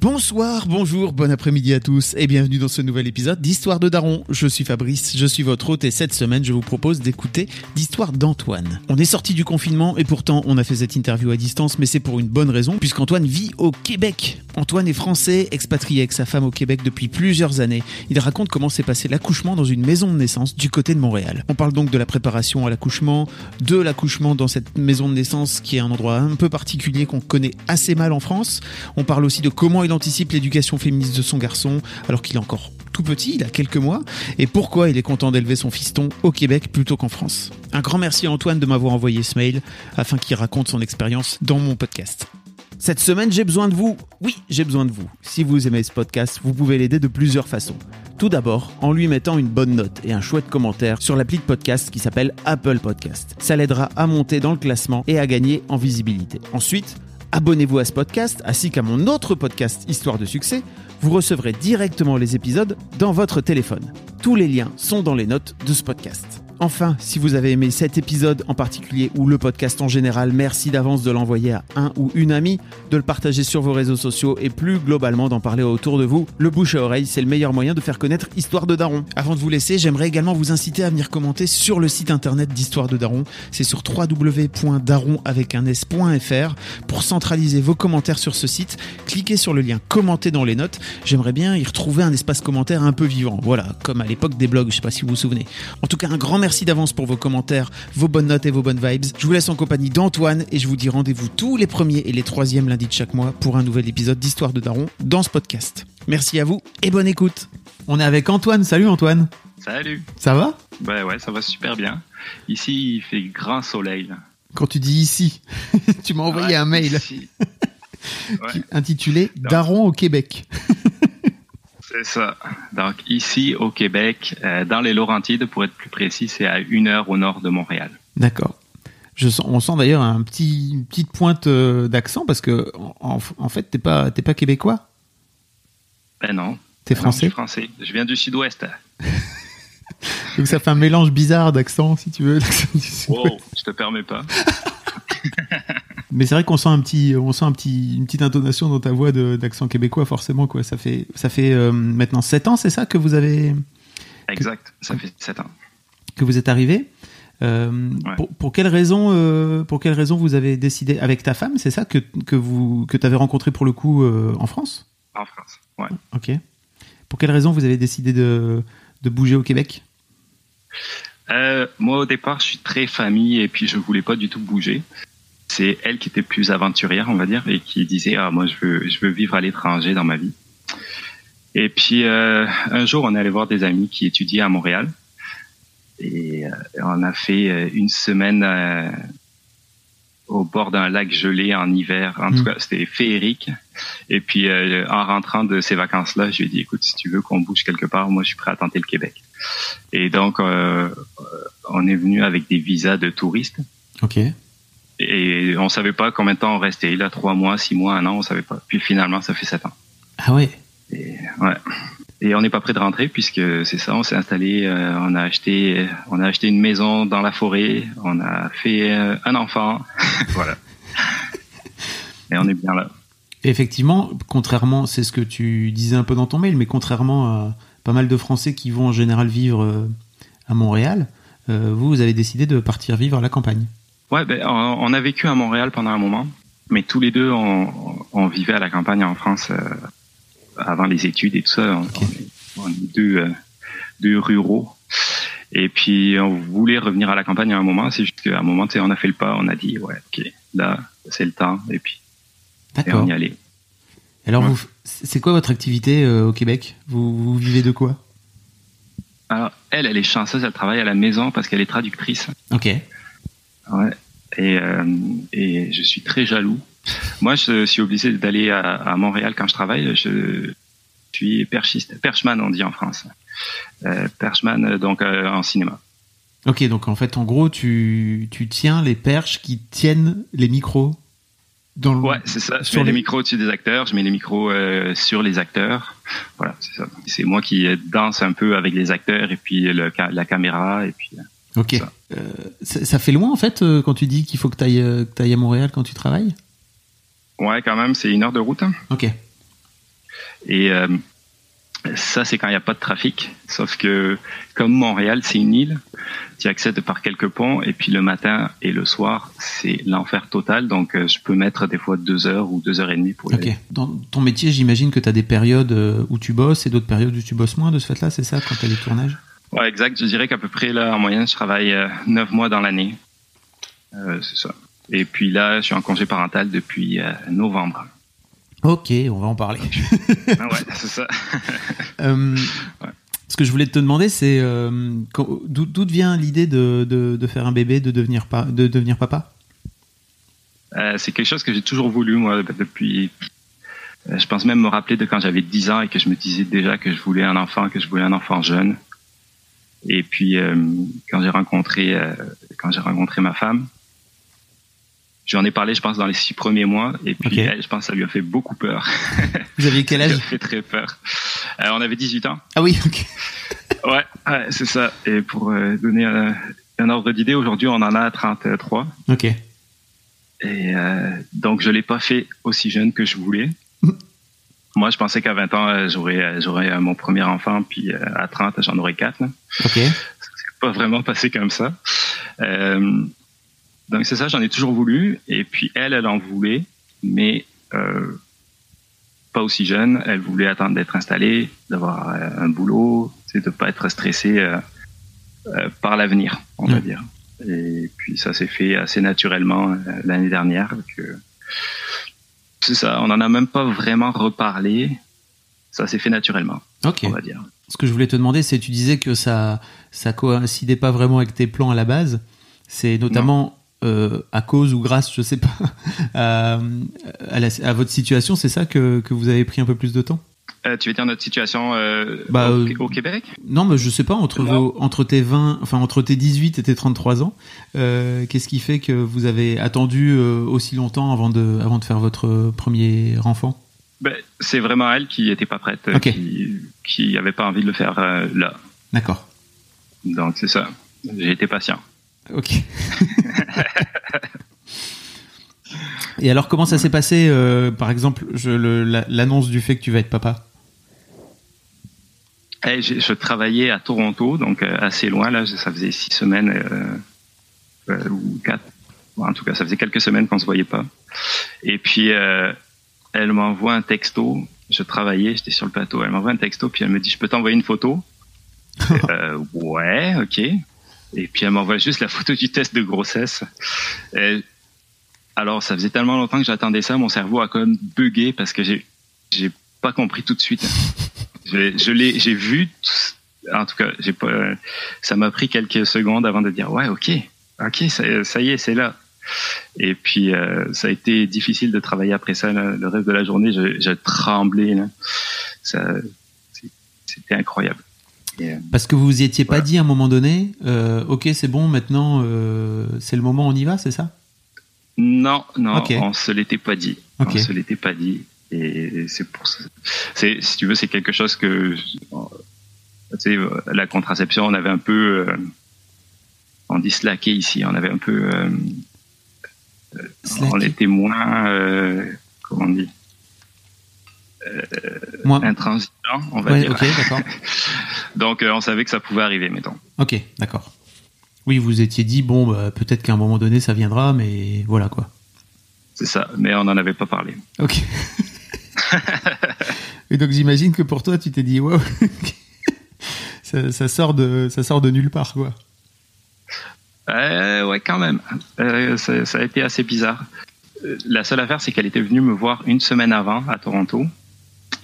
Bonsoir, bonjour, bon après-midi à tous et bienvenue dans ce nouvel épisode d'Histoire de Daron. Je suis Fabrice, je suis votre hôte et cette semaine je vous propose d'écouter l'histoire d'Antoine. On est sorti du confinement et pourtant on a fait cette interview à distance mais c'est pour une bonne raison puisqu'Antoine vit au Québec. Antoine est français, expatrié avec sa femme au Québec depuis plusieurs années. Il raconte comment s'est passé l'accouchement dans une maison de naissance du côté de Montréal. On parle donc de la préparation à l'accouchement, de l'accouchement dans cette maison de naissance qui est un endroit un peu particulier qu'on connaît assez mal en France. On parle aussi de comment il anticipe l'éducation féministe de son garçon alors qu'il est encore tout petit, il a quelques mois, et pourquoi il est content d'élever son fiston au Québec plutôt qu'en France? Un grand merci à Antoine de m'avoir envoyé ce mail afin qu'il raconte son expérience dans mon podcast. Cette semaine, j'ai besoin de vous. Oui, j'ai besoin de vous. Si vous aimez ce podcast, vous pouvez l'aider de plusieurs façons. Tout d'abord, en lui mettant une bonne note et un chouette commentaire sur l'appli de podcast qui s'appelle Apple Podcast. Ça l'aidera à monter dans le classement et à gagner en visibilité. Ensuite, abonnez-vous à ce podcast ainsi qu'à mon autre podcast Histoire de succès. Vous recevrez directement les épisodes dans votre téléphone. Tous les liens sont dans les notes de ce podcast. Enfin, si vous avez aimé cet épisode en particulier ou le podcast en général, merci d'avance de l'envoyer à un ou une amie, de le partager sur vos réseaux sociaux et plus globalement d'en parler autour de vous. Le bouche à oreille, c'est le meilleur moyen de faire connaître Histoire de Daron. Avant de vous laisser, j'aimerais également vous inciter à venir commenter sur le site internet d'Histoire de Daron. C'est sur www.daron avec un s.fr. Pour centraliser vos commentaires sur ce site, cliquez sur le lien commenter dans les notes. J'aimerais bien y retrouver un espace commentaire un peu vivant. Voilà, comme à l'époque des blogs, je sais pas si vous vous souvenez. En tout cas, un grand merci d'avance pour vos commentaires, vos bonnes notes et vos bonnes vibes. Je vous laisse en compagnie d'Antoine et je vous dis rendez-vous tous les premiers et les troisièmes lundis de chaque mois pour un nouvel épisode d'Histoire de Daron dans ce podcast. Merci à vous et bonne écoute. On est avec Antoine. Salut Antoine. Salut. Ça va? Bah ouais, ça va super bien. Ici, il fait grand soleil. Quand tu dis ici, tu m'as envoyé Ouais, un mail. Ouais, intitulé. Daron au Québec. c'est ça. Donc ici au Québec, euh, dans les Laurentides, pour être plus précis, c'est à une heure au nord de Montréal. D'accord. Je sens, on sent d'ailleurs un petit, une petite pointe euh, d'accent parce que en, en fait t'es pas t'es pas québécois, Ben non. t'es Ben non, Je français? suis français. Je viens du sud-ouest. Donc ça fait un mélange bizarre d'accent si tu veux. Wow, je te permets pas. Mais c'est vrai qu'on sent un petit, on sent un petit, une petite intonation dans ta voix d'accent québécois forcément quoi. Ça fait, ça fait euh, maintenant 7 ans, c'est ça que vous avez, Exact. Ça fait sept ans. que vous êtes arrivé. Euh, Ouais. pour, pour quelle raison, euh, pour quelle raison vous avez décidé avec ta femme, c'est ça que que vous que t'avais rencontré pour le coup en France? En France. Ouais. Ok. Pour quelle raison vous avez décidé de de bouger au Québec? Euh, moi, au départ, je suis très famille et puis je voulais pas du tout bouger. C'est elle qui était plus aventurière, on va dire, et qui disait ah moi je veux je veux vivre à l'étranger dans ma vie. Et puis euh, un jour, on est allé voir des amis qui étudiaient à Montréal et euh, on a fait euh, une semaine euh, au bord d'un lac gelé en hiver. En tout cas, c'était féerique. Et puis euh, en rentrant de ces vacances-là, je lui ai dit écoute, si tu veux qu'on bouge quelque part, moi je suis prêt à tenter le Québec. Et donc euh, on est venu avec des visas de touristes Ok. Et on savait pas combien de temps on restait là, trois mois, six mois, un an, on savait pas. Puis finalement, ça fait sept ans. Ah ouais? Et, ouais. Et on n'est pas prêt de rentrer puisque c'est ça, on s'est installé, euh, on a acheté, on a acheté une maison dans la forêt, on a fait euh, un enfant, voilà. Et on est bien là. Effectivement, contrairement, c'est ce que tu disais un peu dans ton mail, mais contrairement à pas mal de Français qui vont en général vivre euh, à Montréal, euh, vous, vous avez décidé de partir vivre à la campagne. Ouais, ben, on, a vécu à Montréal pendant un moment, mais tous les deux, on, on vivait à la campagne en France euh, avant les études et tout ça. On, on est, on est deux, euh, deux ruraux. Et puis, on voulait revenir à la campagne à un moment. C'est juste qu'à un moment, tu sais, on a fait le pas. On a dit, ouais, ok, là, c'est le temps. Et puis, et D'accord. on y allait. Alors, Ouais. vous, c'est quoi votre activité euh, au Québec? Vous, vous vivez de quoi? Alors, elle, elle est chanceuse. Elle travaille à la maison parce qu'elle est traductrice. Ok. Ouais. et, euh, et je suis très jaloux. Moi, je suis obligé d'aller à, à Montréal quand je travaille. Je suis perchiste, perchman on dit en France. Euh, perchman donc euh, en cinéma. Ok, donc en fait, en gros, tu, tu tiens les perches qui tiennent les micros dans le... Ouais, c'est ça. Je sur mets les les- micros au-dessus des acteurs, je mets les micros euh, sur les acteurs. Voilà, c'est ça. C'est moi qui danse un peu avec les acteurs et puis le, la caméra et puis. euh, Ok. Ça. Euh, ça, ça fait loin en fait euh, quand tu dis qu'il faut que tu ailles, à Montréal quand tu travailles? Ouais, quand même, c'est une heure de route. hein. Ok. Et euh, ça, c'est quand il n'y a pas de trafic. Sauf que comme Montréal, c'est une île, tu accèdes par quelques ponts et puis le matin et le soir, c'est l'enfer total. Donc, euh, je peux mettre des fois deux heures ou deux heures et demie pour y Ok. aller. Dans ton métier, j'imagine que tu as des périodes euh, où tu bosses et d'autres périodes où tu bosses moins de ce fait-là, c'est ça, quand tu as les tournages? Ouais, exact. Je dirais qu'à peu près, là, en moyenne, je travaille euh, neuf mois dans l'année. Euh, c'est ça. Et puis là, je suis en congé parental depuis euh, novembre. Ok, on va en parler. ah ouais, c'est ça. Euh, Ouais. Ce que je voulais te demander, c'est d'où vient l'idée de, de, de faire un bébé, de devenir, pa- de devenir papa? C'est quelque chose que j'ai toujours voulu, moi, depuis. Je pense même me rappeler de quand j'avais 10 ans et que je me disais déjà que je voulais un enfant, que je voulais un enfant jeune. Et puis, euh, quand j'ai rencontré, euh, quand j'ai rencontré ma femme, j'en ai parlé, je pense, dans les six premiers mois. Et puis, elle, je pense, que ça lui a fait beaucoup peur. Vous aviez quel ça lui a âge? fait très peur. Euh, on avait 18 ans. Ah oui, ok. Ouais, ouais c'est ça. Et pour donner un, un ordre d'idée, aujourd'hui, on en a 33. Ok. Et euh, donc, je l'ai pas fait aussi jeune que je voulais. Moi, je pensais qu'à 20 ans, euh, j'aurais euh, j'aurais euh, mon premier enfant, puis à 30, j'en aurais quatre. là. Ok. C'est pas vraiment passé comme ça. Euh, donc, c'est ça, j'en ai toujours voulu. Et puis, elle, elle en voulait, mais euh, pas aussi jeune. Elle voulait attendre d'être installée, d'avoir un boulot, c'est de pas être stressée euh, par l'avenir, on va Ouais. dire. Et puis, ça s'est fait assez naturellement l'année dernière. Que... C'est ça, on n'en a même pas vraiment reparlé. Ça s'est fait naturellement, on va dire. Ce que je voulais te demander, c'est tu disais que ça ça coïncidait pas vraiment avec tes plans à la base. C'est notamment euh, à cause ou grâce, je sais pas, à, à, la- à votre situation. C'est ça que, que vous avez pris un peu plus de temps? Euh, tu veux dire notre situation euh, Bah, au, euh, au Québec? Non, mais je sais pas entre vos, entre tes 20, enfin entre tes 18 et tes 33 ans, euh, qu'est-ce qui fait que vous avez attendu euh, aussi longtemps avant de avant de faire votre premier enfant ben, C'est vraiment elle qui était pas prête, qui, qui avait pas envie de le faire euh, là. D'accord. Donc c'est ça. J'ai été patient. Ok. Et alors, comment ça s'est passé, euh, par exemple, l'annonce du fait que tu vas être papa? Hey, j'ai- je travaillais à Toronto, donc euh, assez loin. Là, ça faisait six semaines euh, euh, ou quatre. Bon, en tout cas, ça faisait quelques semaines qu'on se voyait pas. Et puis, euh, elle m'envoie un texto. Je travaillais, j'étais sur le plateau. Elle m'envoie un texto, puis elle me dit, je peux t'envoyer une photo? Euh, Ouais, ok. Et puis elle m'envoie juste la photo du test de grossesse. Et alors, ça faisait tellement longtemps que j'attendais ça, mon cerveau a quand même bugué parce que j'ai pas compris tout de suite. Je, je l'ai, j'ai vu. En tout cas, j'ai pas. Ça m'a pris quelques secondes avant de dire ouais, ok, ok, ça, ça y est, c'est là. Et puis euh, ça a été difficile de travailler après ça. là. Le reste de la journée, je, je tremblais. Là. Ça, c'est- c'était incroyable. Et, euh, Parce que vous vous y étiez pas dit à un moment donné, euh, ok, c'est bon, maintenant, c'est le moment, on y va, c'est ça? Non, non, Ok. on se l'était pas dit. Ok. On se l'était pas dit. Et c'est pour ça. C'est, si tu veux, c'est quelque chose que, tu sais, la contraception, on avait un peu, euh, on dit slacké ici, on avait un peu, euh, on était moins, euh, comment on dit, Moi, intransigeant, on va ouais, dire. ok, d'accord. Donc, euh, on savait que ça pouvait arriver, mettons. Ok, d'accord. Oui, vous étiez dit, bon, bah, peut-être qu'à un moment donné, ça viendra, mais voilà quoi. C'est ça. Mais on n'en avait pas parlé. Ok. Et donc j'imagine que pour toi, tu t'es dit, wow, ça, ça sort de, ça sort de nulle part, quoi. Euh, ouais, quand même. Euh, ça, ça a été assez bizarre. Euh, La seule affaire, c'est qu'elle était venue me voir une semaine avant à Toronto.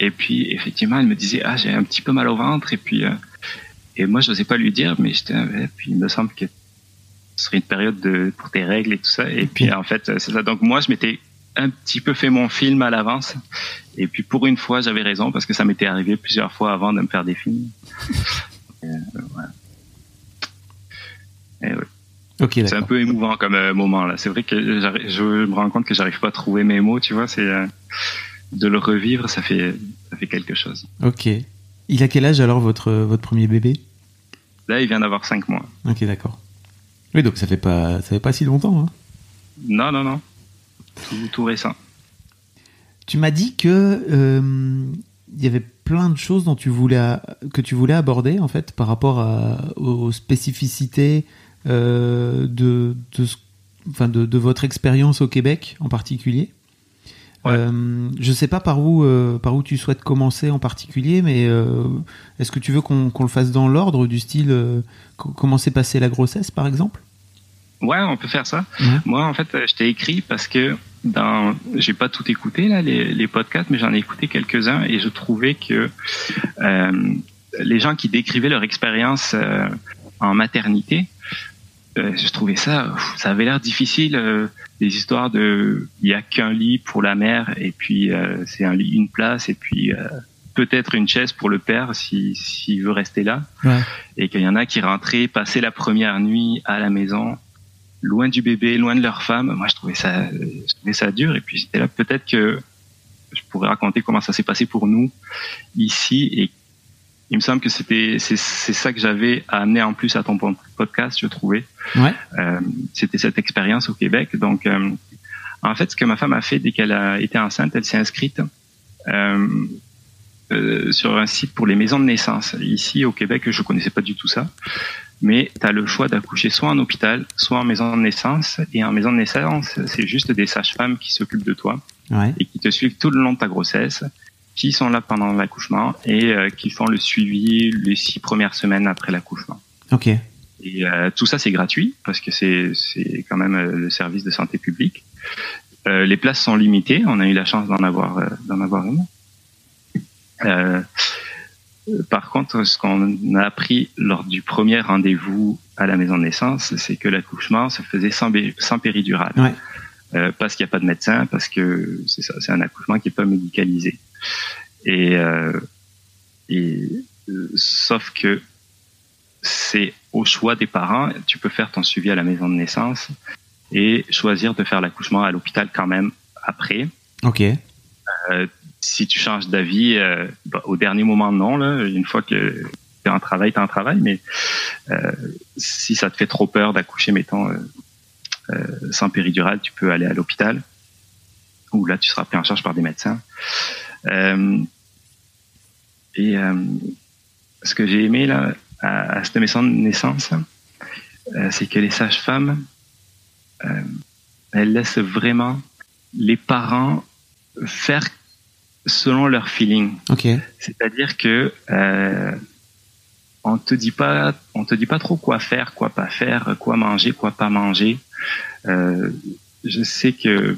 Et puis, effectivement, elle me disait, ah, j'ai un petit peu mal au ventre. Et puis, euh, et moi, je n'osais pas lui dire, mais j'étais, puis il me semble que ce serait une période de pour tes règles et tout ça. Et puis en fait, c'est ça. Donc moi, je m'étais un petit peu fait mon film à l'avance. Et puis pour une fois, j'avais raison parce que ça m'était arrivé plusieurs fois avant de me faire des films. Euh, voilà. Et ouais. Ok, C'est un peu émouvant comme euh, moment là. C'est vrai que je me rends compte que j'arrive pas à trouver mes mots, tu vois. C'est euh, de le revivre, ça fait ça fait quelque chose. Ok. Il a quel âge alors votre votre premier bébé? Là, il vient d'avoir cinq mois. Ok, d'accord. Oui, donc ça fait pas ça fait pas si longtemps. Hein. Non, non, non. Tout, tout récent. Tu m'as dit que euh, il y avait plein de choses dont tu voulais que tu voulais aborder en fait par rapport à- aux spécificités euh, de de, enfin de, de votre expérience au Québec en particulier. Ouais. Euh, je sais pas par où euh, par où tu souhaites commencer en particulier, mais est-ce que tu veux qu'on qu'on le fasse dans l'ordre du style co- comment s'est passée la grossesse par exemple? Ouais, on peut faire ça. Ouais. Moi, en fait, je t'ai écrit parce que dans, j'ai pas tout écouté là les, les podcasts, mais j'en ai écouté quelques-uns et je trouvais que euh, les gens qui décrivaient leur expérience euh, en maternité, euh, je trouvais ça, ça avait l'air difficile. des histoires de, il y a qu'un lit pour la mère et puis c'est un lit, une place et puis peut-être une chaise pour le père si s'il veut rester là Ouais. et qu'il y en a qui rentraient, passaient la première nuit à la maison, loin du bébé, loin de leur femme. Moi, je trouvais ça, je trouvais ça dur. Et puis j'étais là, peut-être que je pourrais raconter comment ça s'est passé pour nous ici. Et il me semble que c'était, c'est, c'est ça que j'avais à amener en plus à ton pod- podcast, je trouvais. Ouais. Euh, c'était cette expérience au Québec. Donc, euh, en fait, ce que ma femme a fait dès qu'elle a été enceinte, elle s'est inscrite. Euh, euh, sur un site pour les maisons de naissance. Ici, au Québec, je connaissais pas du tout ça. Mais tu as le choix d'accoucher soit en hôpital, soit en maison de naissance. Et en maison de naissance, c'est juste des sages-femmes qui s'occupent de toi Ouais. et qui te suivent tout le long de ta grossesse, qui sont là pendant l'accouchement et euh, qui font le suivi les six premières semaines après l'accouchement. Ok. Et euh, tout ça, c'est gratuit parce que c'est c'est quand même euh, le service de santé publique. Euh, les places sont limitées. On a eu la chance d'en avoir d'en avoir une. Euh, par contre, ce qu'on a appris lors du premier rendez-vous à la maison de naissance, c'est que l'accouchement se faisait sans, sans péridurale. Ouais. Euh, parce qu'il n'y a pas de médecin, parce que c'est ça, c'est un accouchement qui est pas médicalisé. Et, euh, et euh, sauf que c'est au choix des parents. Tu peux faire ton suivi à la maison de naissance et choisir de faire l'accouchement à l'hôpital quand même après. Ok. Si tu changes d'avis, euh, bah, au dernier moment, non. Une fois que tu es en travail, tu es en travail. Mais euh, si ça te fait trop peur d'accoucher, mettons, euh, sans péridurale, tu peux aller à l'hôpital. Où là, tu seras pris en charge par des médecins. Et ce que j'ai aimé là, à, à cette maison de naissance, c'est que les sages-femmes, elles laissent vraiment les parents faire selon leur feeling. C'est-à-dire que euh, on te dit pas, on te dit pas trop quoi faire, quoi pas faire, quoi manger, quoi pas manger. Euh, je sais que,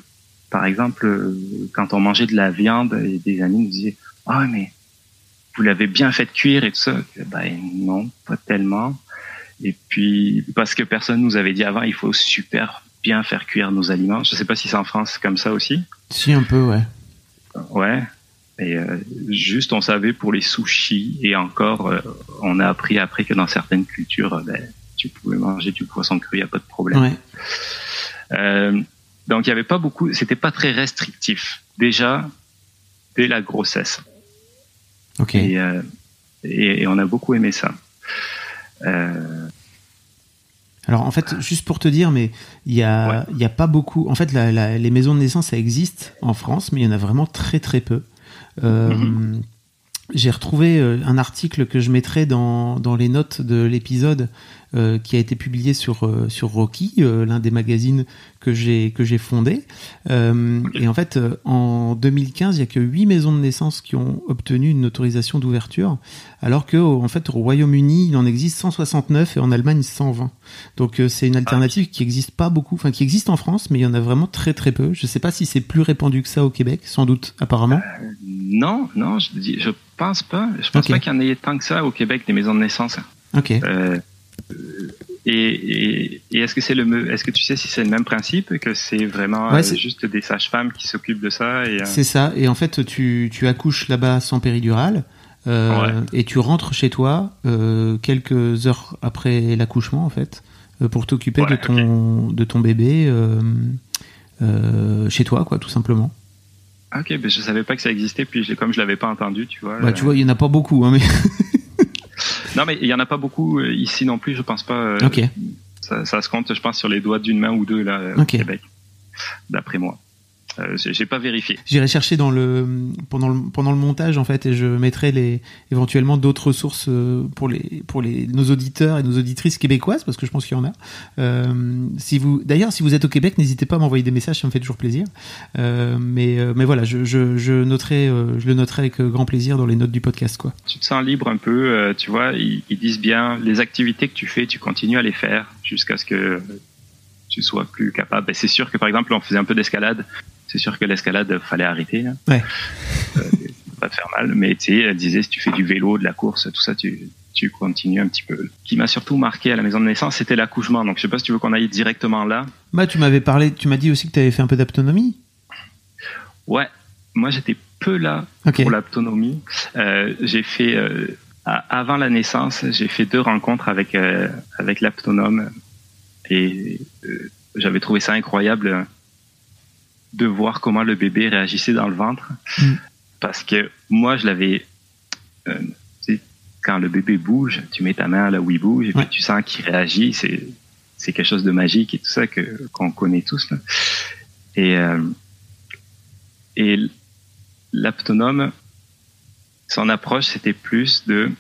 par exemple, quand on mangeait de la viande, et des amis nous disaient ah mais vous l'avez bien fait cuire et tout ça. Ben non, pas tellement. Et puis parce que personne nous avait dit avant, il faut super bien faire cuire nos aliments. Je sais pas si c'est en France comme ça aussi. Si un peu, ouais. Ouais. Et euh, juste, on savait pour les sushis et encore, euh, on a appris après que dans certaines cultures, euh, ben, tu pouvais manger du poisson cru, il y a pas de problème. Ouais. Donc il y avait pas beaucoup, c'était pas très restrictif. Déjà dès la grossesse. Ok. Et, et, et on a beaucoup aimé ça. Alors en fait, juste pour te dire, mais il y a, Ouais. il y a pas beaucoup. En fait, la- la- les maisons de naissance, ça existe en France, mais il y en a vraiment très très peu. Euh, Mhm. J'ai retrouvé euh, un article que je mettrai dans, dans les notes de l'épisode euh, qui a été publié sur euh, sur Rocky, euh, l'un des magazines que j'ai que j'ai fondé. Et en fait, en 2015, il y a que 8 maisons de naissance qui ont obtenu une autorisation d'ouverture, alors que en fait au Royaume-Uni, il en existe 169 et en Allemagne 120. Donc c'est une alternative qui existe pas beaucoup, enfin qui existe en France, mais il y en a vraiment très très peu. Je sais pas si c'est plus répandu que ça au Québec, sans doute apparemment. non, non, je, je pense pas. Je pense pas qu'il y en ait tant que ça au Québec des maisons de naissance. Ok. Euh, Et, et, est-ce que c'est le, est-ce que tu sais si c'est le même principe que c'est vraiment Ouais, euh, juste des sages-femmes qui s'occupent de ça et euh, C'est ça. Et en fait, tu, tu accouches là-bas sans péridurale. euh, Ouais. Et tu rentres chez toi quelques heures après l'accouchement, en fait, pour t'occuper Ouais, de, ton, de ton bébé chez toi, quoi, tout simplement. Ok, ben je savais pas que ça existait, puis comme je l'avais pas entendu, tu vois. Bah, tu vois, il y en a pas beaucoup, hein, mais. Non, mais il y en a pas beaucoup euh, ici non plus, je pense pas. euh, ok. ça, ça se compte, je pense, sur les doigts d'une main ou deux là euh, au Québec, d'après moi. Euh, j'ai pas vérifié. J'irai chercher dans le pendant le pendant le montage en fait et je mettrai les éventuellement d'autres sources euh, pour les pour les nos auditeurs et nos auditrices québécoises parce que je pense qu'il y en a. Euh, si vous d'ailleurs si vous êtes au Québec n'hésitez pas à m'envoyer des messages ça me fait toujours plaisir. Euh, mais mais voilà je je, je noterai je le noterai avec grand plaisir dans les notes du podcast quoi. Tu te sens libre un peu, tu vois. Ils, ils disent bien les activités que tu fais, tu continues à les faire jusqu'à ce que tu sois plus capable. C'est sûr que par exemple, on faisait un peu d'escalade. C'est sûr que l'escalade fallait arrêter. Là. Ouais. Euh, pas te faire mal, mais tu sais, elle disait si tu fais du vélo, de la course, tout ça, tu tu continues un petit peu. Ce qui m'a surtout marqué à la maison de naissance, c'était l'accouchement. Donc je sais pas si tu veux qu'on aille directement là. Bah tu m'avais parlé tu m'as dit aussi que tu avais fait un peu d'autonomie. Ouais, moi j'étais peu là pour l'autonomie. Euh, j'ai fait euh, avant la naissance, j'ai fait deux rencontres avec euh, avec l'aptonome et euh, j'avais trouvé ça incroyable de voir comment le bébé réagissait dans le ventre Mm. parce que moi je l'avais euh, tu sais, quand le bébé bouge, tu mets ta main là où il bouge et Ouais. puis tu sens qu'il réagit, c'est c'est quelque chose de magique et tout ça que qu'on connaît tous là. Et euh, et l'aptonome, son approche, c'était plus de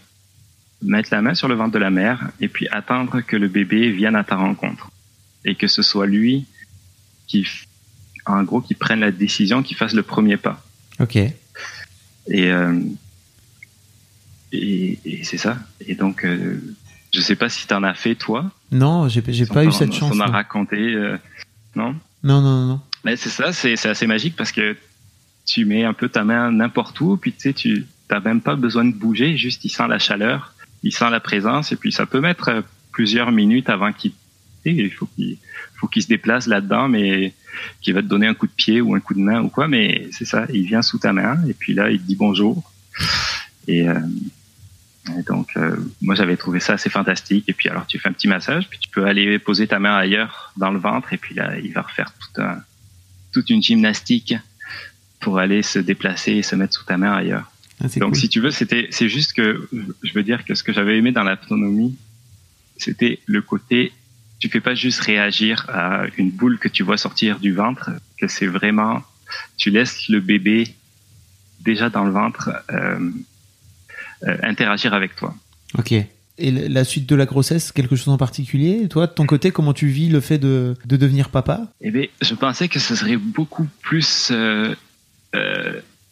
mettre la main sur le ventre de la mère et puis attendre que le bébé vienne à ta rencontre. Et que ce soit lui qui, en gros, qui prenne la décision, qui fasse le premier pas. Ok. Et, euh, et, et c'est ça. Et donc, euh, je sais pas si tu en as fait, toi. Non j'ai j'ai pas eu t'en- cette chance. On m'a raconté, euh, non? Non non non. non. Mais c'est ça, c'est c'est assez magique parce que tu mets un peu ta main n'importe où, puis tu sais, tu t'as même pas besoin de bouger, juste il sent la chaleur, il sent la présence, et puis ça peut mettre euh, plusieurs minutes avant qu'il il faut qu'il faut qu'il se déplace là-dedans, mais qu'il va te donner un coup de pied ou un coup de main ou quoi, mais c'est ça, il vient sous ta main, et puis là, il te dit bonjour. Et, euh, et donc, euh, moi, j'avais trouvé ça assez fantastique. Et puis, alors, tu fais un petit massage, puis tu peux aller poser ta main ailleurs dans le ventre, et puis là, il va refaire tout un, toute une gymnastique pour aller se déplacer et se mettre sous ta main ailleurs. Ah, Donc, cool. si tu veux, c'était, c'est juste que je veux dire que ce que j'avais aimé dans l'autonomie, c'était le côté, tu fais pas juste réagir à une boule que tu vois sortir du ventre, que c'est vraiment, tu laisses le bébé déjà dans le ventre euh, euh, interagir avec toi. Ok. Et la suite de la grossesse, quelque chose en particulier? Et Toi, de ton côté, comment tu vis le fait de, de devenir papa? Eh bien, je pensais que ce serait beaucoup plus euh,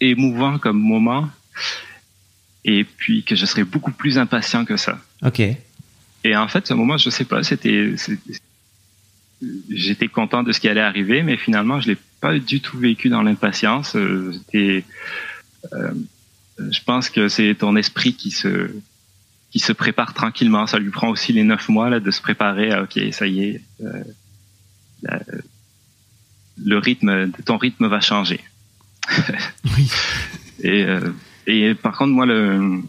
émouvant comme moment, et puis que je serais beaucoup plus impatient que ça. Ok. Et en fait, ce moment, je sais pas, c'était, j'étais content de ce qui allait arriver, mais finalement, je l'ai pas du tout vécu dans l'impatience. Euh, J'étais, euh, je pense que c'est ton esprit qui se, qui se prépare tranquillement. Ça lui prend aussi les neuf mois là de se préparer. À, ok, ça y est, euh, la- le rythme, ton rythme va changer. Oui. Et, euh, et par contre, moi, le,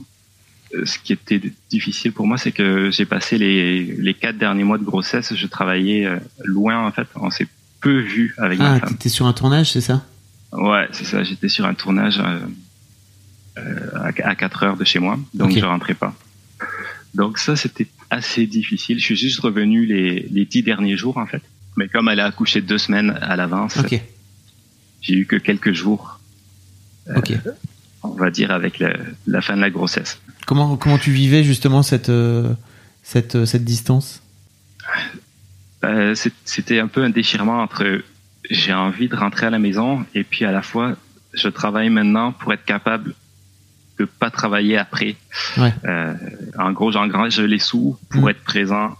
ce qui était difficile pour moi, c'est que j'ai passé les, les quatre derniers mois de grossesse, je travaillais euh, loin, en fait. On s'est peu vu avec ma Ah, femme. t'étais sur un tournage, c'est ça? Ouais, c'est ça. J'étais sur un tournage euh, euh, à, à 4 heures de chez moi, donc Ok. je rentrais pas. Donc ça, c'était assez difficile. Je suis juste revenu les, les dix derniers jours, en fait. Mais comme elle a accouché deux semaines à l'avance, Ok. j'ai eu que quelques jours. On va dire, avec la fin de la grossesse. Comment, comment tu vivais justement cette, euh, cette, euh, cette distance? Euh, c'était un peu un déchirement entre j'ai envie de rentrer à la maison et puis à la fois je travaille maintenant pour être capable de pas travailler après. Ouais. Euh, en gros, j'engrange les sous pour Mm. être présent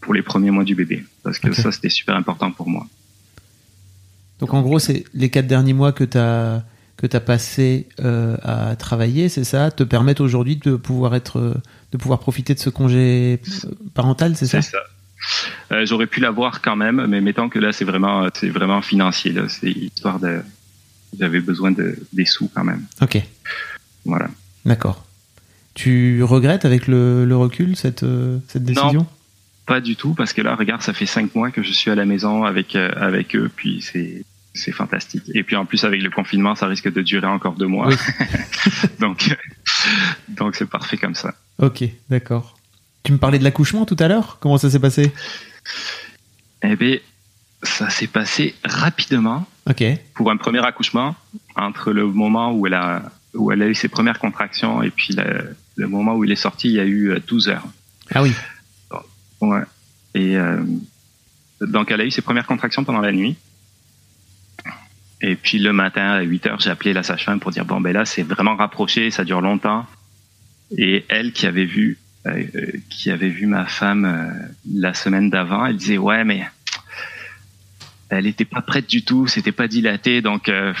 pour les premiers mois du bébé parce que ça c'était super important pour moi. Donc en gros, c'est les quatre derniers mois que tu as que tu as passé euh, à travailler, c'est ça, te permettent aujourd'hui de pouvoir être euh, de pouvoir profiter de ce congé euh, parental, c'est ça? C'est ça. Euh, J'aurais pu l'avoir quand même, mais mettons que là, c'est vraiment, c'est vraiment financier. là. C'est histoire de, j'avais besoin de des sous quand même. Ok, Voilà. d'accord. Tu regrettes avec le, le recul cette, cette décision? Pas du tout, parce que là, regarde, ça fait cinq mois que je suis à la maison avec avec eux, puis c'est c'est fantastique. Et puis en plus avec le confinement, ça risque de durer encore deux mois. Oui. donc donc c'est parfait comme ça. Ok, d'accord. Tu me parlais de l'accouchement tout à l'heure? Comment ça s'est passé? Eh bien, ça s'est passé rapidement Ok, pour un premier accouchement entre le moment où elle a où elle a eu ses premières contractions et puis le, le moment où il est sorti, il y a eu euh, 12 heures. ah oui, Ouais. Et euh, donc, elle a eu ses premières contractions pendant la nuit. Et puis le matin à 8 heures, j'ai appelé la sage-femme pour dire bon ben là c'est vraiment rapproché, ça dure longtemps. Et elle qui avait vu euh, euh, qui avait vu ma femme euh, la semaine d'avant, elle disait ouais mais elle était pas prête du tout, c'était pas dilaté donc euh,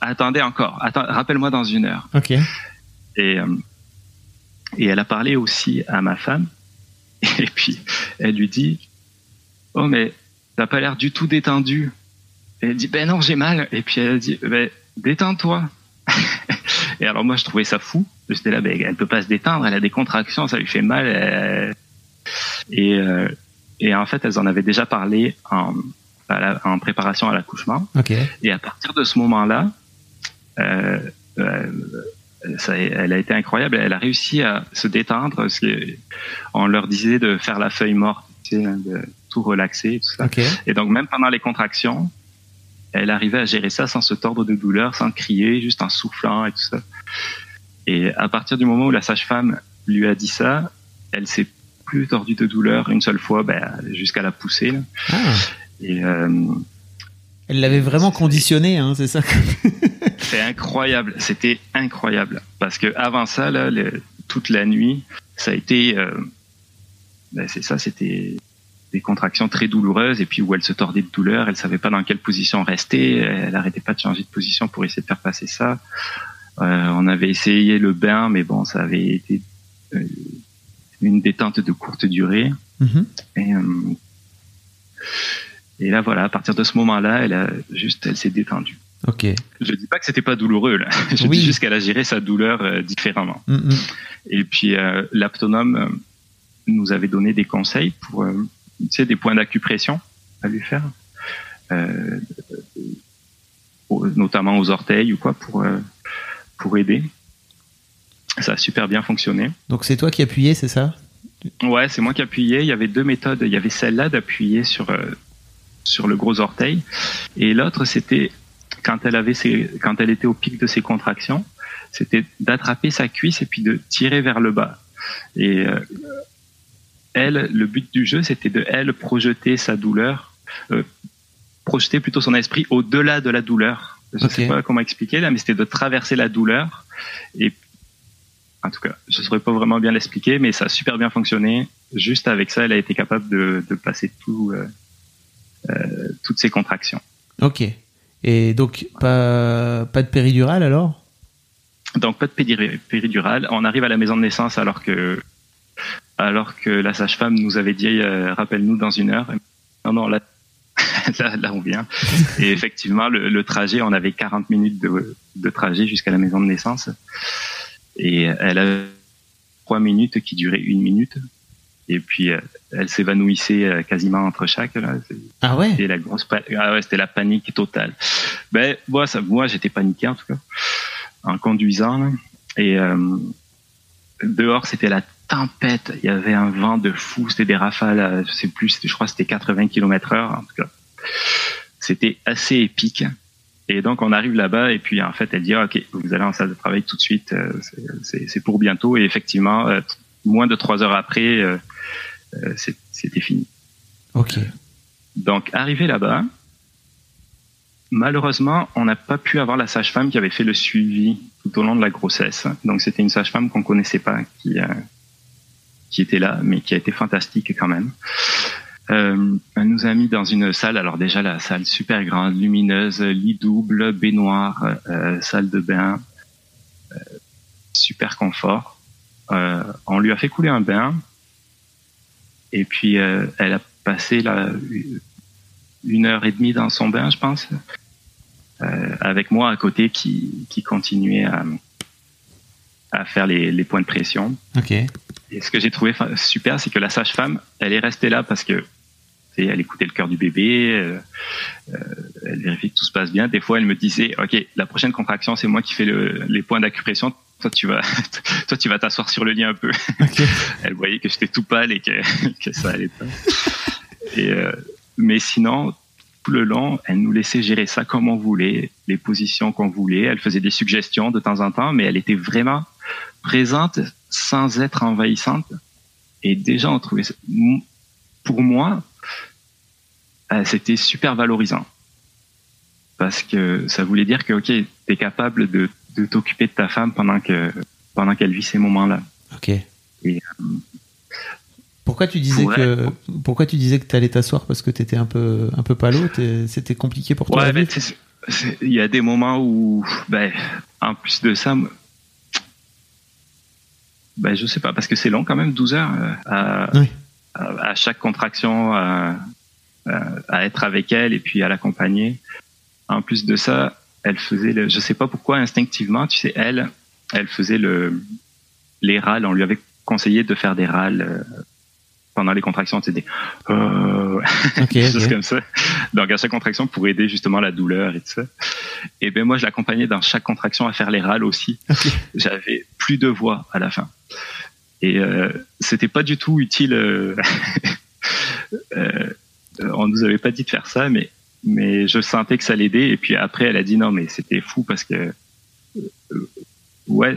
attendez encore, attends, rappelle-moi dans une heure. ok. Et, euh, et elle a parlé aussi à ma femme. Et puis, elle lui dit, oh, mais t'as pas l'air du tout détendu. Et elle dit, ben non, j'ai mal. Et puis elle dit, ben, détends-toi. et alors moi, je trouvais ça fou. J'étais là, ben, elle peut pas se détendre, elle a des contractions, ça lui fait mal. elle- Et, euh, et en fait, elles en avaient déjà parlé en, la- en préparation à l'accouchement. Et à partir de ce moment-là, euh, euh, ça, elle a été incroyable. Elle a réussi à se détendre parce que on leur disait de faire la feuille morte, tu sais, de tout relaxer, tout ça. Et donc même pendant les contractions, elle arrivait à gérer ça sans se tordre de douleur, sans crier, juste en soufflant et tout ça. Et à partir du moment où la sage-femme lui a dit ça, elle s'est plus tordue de douleur une seule fois, ben, jusqu'à la poussée. là. Ah, Et euh, elle l'avait vraiment conditionné, hein, c'est ça C'est incroyable, c'était incroyable parce que avant ça, là, le- toute la nuit, ça a été, euh, ben, c'est ça, c'était des contractions très douloureuses et puis où elle se tordait de douleur, elle savait pas dans quelle position rester, elle arrêtait pas de changer de position pour essayer de faire passer ça. Euh, on avait essayé le bain, mais bon, ça avait été euh, une détente de courte durée. Mhm. Et, euh, et là, voilà, à partir de ce moment-là, elle a juste, elle s'est détendue. Ok. Je dis pas que c'était pas douloureux là. Je Oui. dis juste qu'elle a géré sa douleur différemment. Et puis l'aptonome nous avait donné des conseils pour, tu sais, des points d'acupression à lui faire, euh, notamment aux orteils ou quoi pour euh, pour aider. Ça a super bien fonctionné. Donc c'est toi qui appuyais, c'est ça? Ouais, c'est moi qui appuyais. Il y avait deux méthodes. Il y avait celle-là d'appuyer sur euh, sur le gros orteil, et l'autre c'était quand elle avait ses, quand elle était au pic de ses contractions, c'était d'attraper sa cuisse et puis de tirer vers le bas. Et euh, elle, le but du jeu, c'était de elle projeter sa douleur, euh, projeter plutôt son esprit au-delà de la douleur. Je Ok. sais pas comment expliquer là, mais c'était de traverser la douleur et en tout cas, je saurais pas vraiment bien l'expliquer, mais ça a super bien fonctionné. Juste avec ça, elle a été capable de, de passer tout, euh, euh, toutes ses contractions. Ok. Et donc pas pas de péridurale alors? Donc pas de péridurale. On arrive à la maison de naissance alors que alors que la sage-femme nous avait dit euh, rappelle-nous dans une heure. Non non là là, là, on vient. Et effectivement le, le trajet, on avait 40 minutes de, de trajet jusqu'à la maison de naissance. Et elle a trois minutes qui duraient une minute. Et puis euh, elle s'évanouissait euh, quasiment entre chaque. Là. Ah ouais? C'était la grosse ah ouais, la panique totale. Ben moi ça moi j'étais paniqué en tout cas en conduisant là. et euh, dehors c'était la tempête, il y avait un vent de fou, c'était des rafales, euh, je sais plus, je crois que c'était 80 km heure en tout cas. C'était assez épique. Et donc on arrive là-bas et puis en fait elle dit Ah, ok vous allez en salle de travail tout de suite, euh, c'est- pour bientôt et effectivement euh, moins de trois heures après c'était fini. Ok. Donc, arrivé là-bas, malheureusement, on n'a pas pu avoir la sage-femme qui avait fait le suivi tout au long de la grossesse. Donc, c'était une sage-femme qu'on connaissait pas, qui, qui était là, mais qui a été fantastique quand même. Euh, elle nous a mis dans une salle, alors déjà la salle super grande, lumineuse, lit double, baignoire, euh, salle de bain, euh, super confort. On lui a fait couler un bain, et puis elle a passé une heure et demie dans son bain, je pense, avec moi à côté qui, qui continuait à, à faire les, les points de pression. Ok. Et ce que j'ai trouvé super, c'est que la sage-femme, elle est restée là parce que elle écoutait le cœur du bébé, euh, euh, elle vérifiait que tout se passe bien. Des fois, elle me disait, ok, la prochaine contraction, c'est moi qui fais le, les points d'acupression. Toi, tu vas, toi, tu vas t'asseoir sur le lit un peu. Ok. elle voyait que j'étais tout pâle et que, que ça allait pas. Et, euh, mais sinon, tout le long, elle nous laissait gérer ça comme on voulait, les positions qu'on voulait. Elle faisait des suggestions de temps en temps, mais elle était vraiment présente sans être envahissante. Et déjà, on trouvait ça, pour moi, euh, c'était super valorisant. Parce que ça voulait dire que, ok, tu es capable de, de t'occuper de ta femme pendant que pendant qu'elle vit ces moments-là. Ok. Et, euh, pourquoi tu disais pour que pourquoi tu disais que tu allais t'asseoir? Parce que tu étais un peu un peu palo, c'était compliqué pour toi. Ouais, ben, il y a des moments où, ben, en plus de ça, ben, je sais pas, parce que c'est long quand même, 12 heures euh, à, Oui. à, à chaque contraction, à, à- à être avec elle et puis à l'accompagner. En plus de ça, elle faisait, le, je sais pas pourquoi, instinctivement, tu sais, elle, elle faisait le, les râles. On lui avait conseillé de faire des râles euh, pendant les contractions, c'était euh, Ok, des choses ok. comme ça. Donc à chaque contraction pour aider justement la douleur et tout ça. Et ben moi je l'accompagnais dans chaque contraction à faire les râles aussi. J'avais plus de voix à la fin. Et euh, c'était pas du tout utile. euh, euh, on nous avait pas dit de faire ça, mais mais je sentais que ça l'aidait. Et puis après elle a dit non mais c'était fou parce que euh, ouais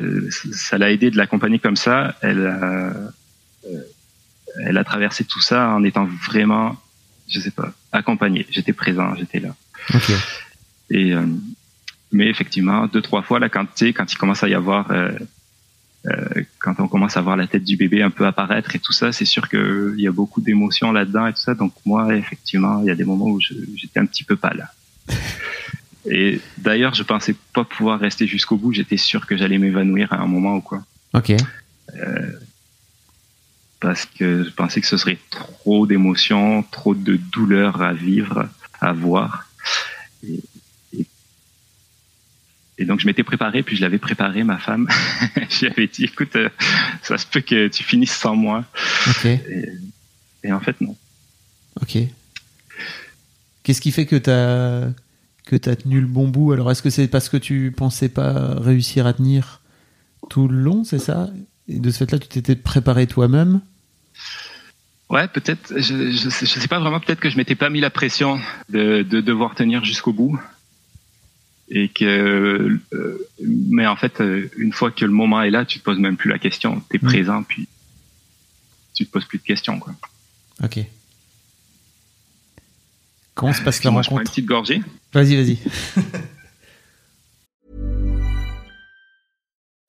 ça l'a aidé de l'accompagner comme ça. Elle a, euh, elle a traversé tout ça en étant vraiment je sais pas, accompagné. J'étais présent, j'étais là. Et euh, mais effectivement, deux trois fois là, quand quand il commence à y avoir, euh, euh, quand on commence à voir la tête du bébé un peu apparaître et tout ça, c'est sûr que il y a beaucoup d'émotions là-dedans et tout ça. Donc moi, effectivement, il y a des moments où j'étais un petit peu pâle. Et d'ailleurs, je pensais pas pouvoir rester jusqu'au bout. J'étais sûr que j'allais m'évanouir à un moment ou quoi Ok. Parce que je pensais que ce serait trop d'émotions, trop de douleurs à vivre, à voir. Et, et- et donc je m'étais préparé, puis je l'avais préparé, ma femme. je lui avais dit, écoute, euh, ça se peut que tu finisses sans moi. Et, et en fait, non. Ok. Qu'est-ce qui fait que t'as que t'as tenu le bon bout? Alors, est-ce que c'est parce que tu pensais pas réussir à tenir tout le long, c'est ça? Et de ce fait-là, tu t'étais préparé toi-même? Ouais, peut-être, je, je, sais, je sais pas vraiment, peut-être que je m'étais pas mis la pression de, de devoir tenir jusqu'au bout. Et que, euh, mais en fait, euh, une fois que le moment est là, tu te poses même plus la question. Tu es présent, puis tu te poses plus de questions, quoi. Ok. Comment se passe la Moi, je prends une rencontre petite gorgée. Vas-y, vas-y.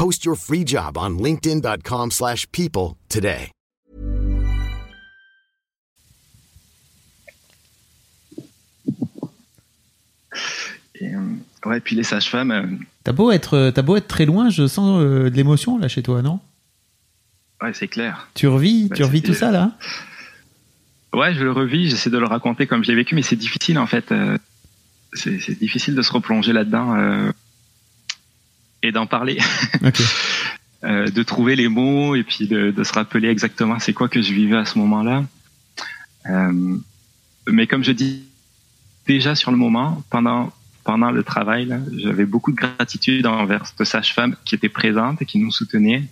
Post your free job on linkedin.com/people slash people today. Et, euh, ouais, puis les sages-femmes, euh, T'as beau être, euh, t'as beau être très loin, je sens euh, de l'émotion là chez toi, non? Ouais, c'est clair. Tu revis, Bah, tu revis tout ça là? Ouais, je le revis, j'essaie de le raconter comme je l'ai vécu, mais c'est difficile en fait. euh, c'est c'est difficile de se replonger là-dedans euh, et d'en parler, euh, de trouver les mots et puis de, de se rappeler exactement c'est quoi que je vivais à ce moment-là. Euh, mais comme je dis déjà sur le moment, pendant pendant le travail, j'avais beaucoup de gratitude envers cette sage-femme qui était présente et qui nous soutenait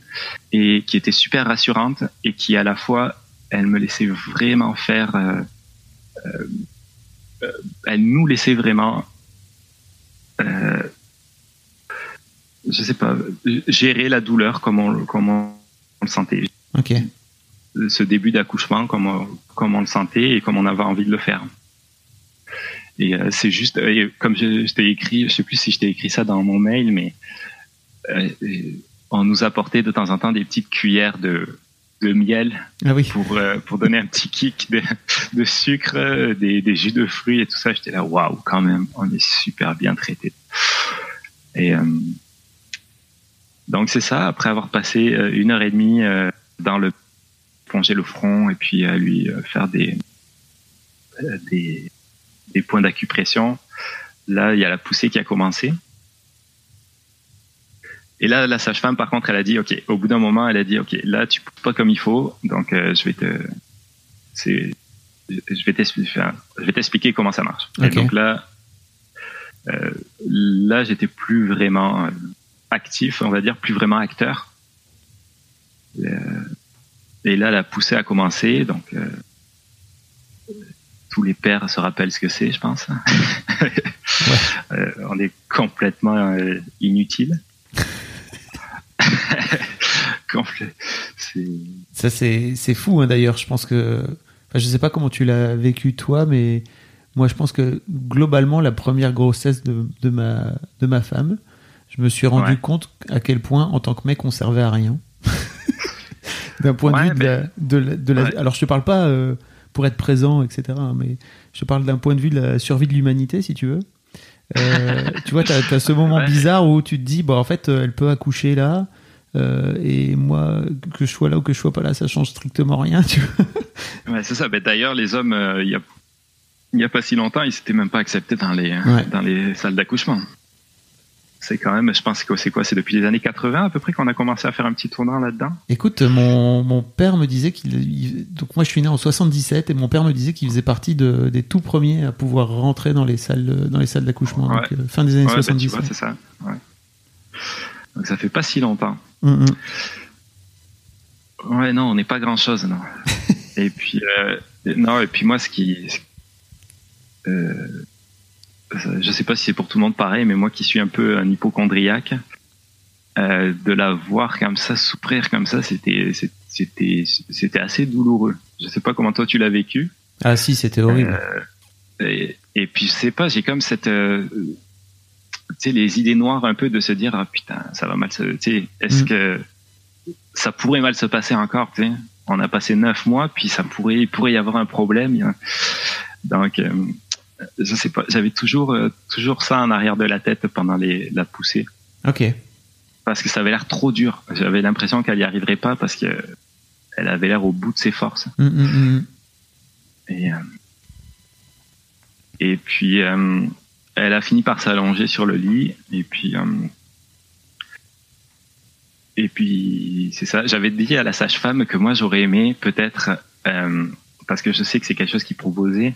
et qui était super rassurante et qui à la fois, elle me laissait vraiment faire, euh, euh, elle nous laissait vraiment, euh, je sais pas, gérer la douleur comme on, comme on le sentait. Ok. Ce début d'accouchement comme on, comme on le sentait et comme on avait envie de le faire. Et euh, c'est juste, euh, comme je, je t'ai écrit, je sais plus si je t'ai écrit ça dans mon mail, mais euh, on nous apportait de temps en temps des petites cuillères de, de miel Ah oui. pour pour donner un petit kick de, de sucre, des, des jus de fruits et tout ça. J'étais là, waouh, quand même, on est super bien traité. Et donc c'est ça. Après avoir passé euh, une heure et demie euh, dans le plonger le front et puis à lui euh, faire des des des points d'acupression. Là, il y a la poussée qui a commencé. Et là, la sage-femme, par contre, elle a dit, OK, au bout d'un moment, elle a dit, OK, là, tu pousses pas comme il faut, donc euh, je vais te, c'est, je vais t'expliquer, je vais t'expliquer comment ça marche. Et donc là, euh, là, j'étais plus vraiment actif, on va dire, plus vraiment acteur. Euh, et là, la poussée a commencé, donc euh, tous les pères se rappellent ce que c'est, je pense. Euh, on est complètement inutile. Ça, c'est c'est fou, hein, d'ailleurs. Je pense que. Enfin, je sais pas comment tu l'as vécu, toi, mais moi, je pense que globalement, la première grossesse de, de, ma, de ma femme, je me suis rendu Ouais. compte à quel point, en tant que mec, on servait à rien. D'un point de vue de la, de la- de la- Ouais. Alors, je te parle pas euh, pour être présent, etc., hein, mais je te parle d'un point de vue de la survie de l'humanité, si tu veux. Euh, tu vois, tu as, ce moment Ouais. bizarre où tu te dis, bon, en fait, euh, elle peut accoucher là, euh, et moi, que je sois là ou que je sois pas là, ça change strictement rien, tu vois. Ouais, c'est ça. Ben, D'ailleurs, les hommes, euh, il y a y a pas si longtemps, ils s'étaient même pas acceptés dans les Ouais. dans les salles d'accouchement. C'est quand même, je pense que c'est quoi C'est depuis les années 80 à peu près qu'on a commencé à faire un petit tournant là-dedans? Écoute, mon, mon père me disait qu'il. il- Donc, moi, je suis né en 77 et mon père me disait qu'il faisait partie de, des tout premiers à pouvoir rentrer dans les salles, dans les salles d'accouchement. Ouais. Donc, euh, fin des années Ouais, ben, tu 70. vois, c'est ça. Ouais. Donc ça fait pas si longtemps. Hum, hum. Ouais, non, on n'est pas grand chose, non. et puis, euh, non, et puis moi, ce qui, euh, je sais pas si c'est pour tout le monde pareil, mais moi qui suis un peu un hypochondriaque, euh, de la voir comme ça, souffrir comme ça, c'était, c'était, c'était assez douloureux. Je sais pas comment toi tu l'as vécu. Ah, si, c'était horrible. Et, et puis, je sais pas, j'ai comme cette, euh, tu sais, les idées noires un peu de se dire, ah putain, ça va mal se, tu sais, est-ce Mm. que ça pourrait mal se passer encore, tu sais? On a passé neuf mois, puis ça pourrait, il pourrait y avoir un problème. Donc, euh, je sais pas, j'avais toujours, euh, toujours ça en arrière de la tête pendant les, la poussée, Ok. parce que ça avait l'air trop dur. J'avais l'impression qu'elle y arriverait pas parce que elle avait l'air au bout de ses forces. Hum, hum, hum. Et, euh, et puis, euh, elle a fini par s'allonger sur le lit. Et puis, euh, et puis c'est ça. J'avais dit à la sage-femme que moi, j'aurais aimé peut-être, euh, parce que je sais que c'est quelque chose qui proposait,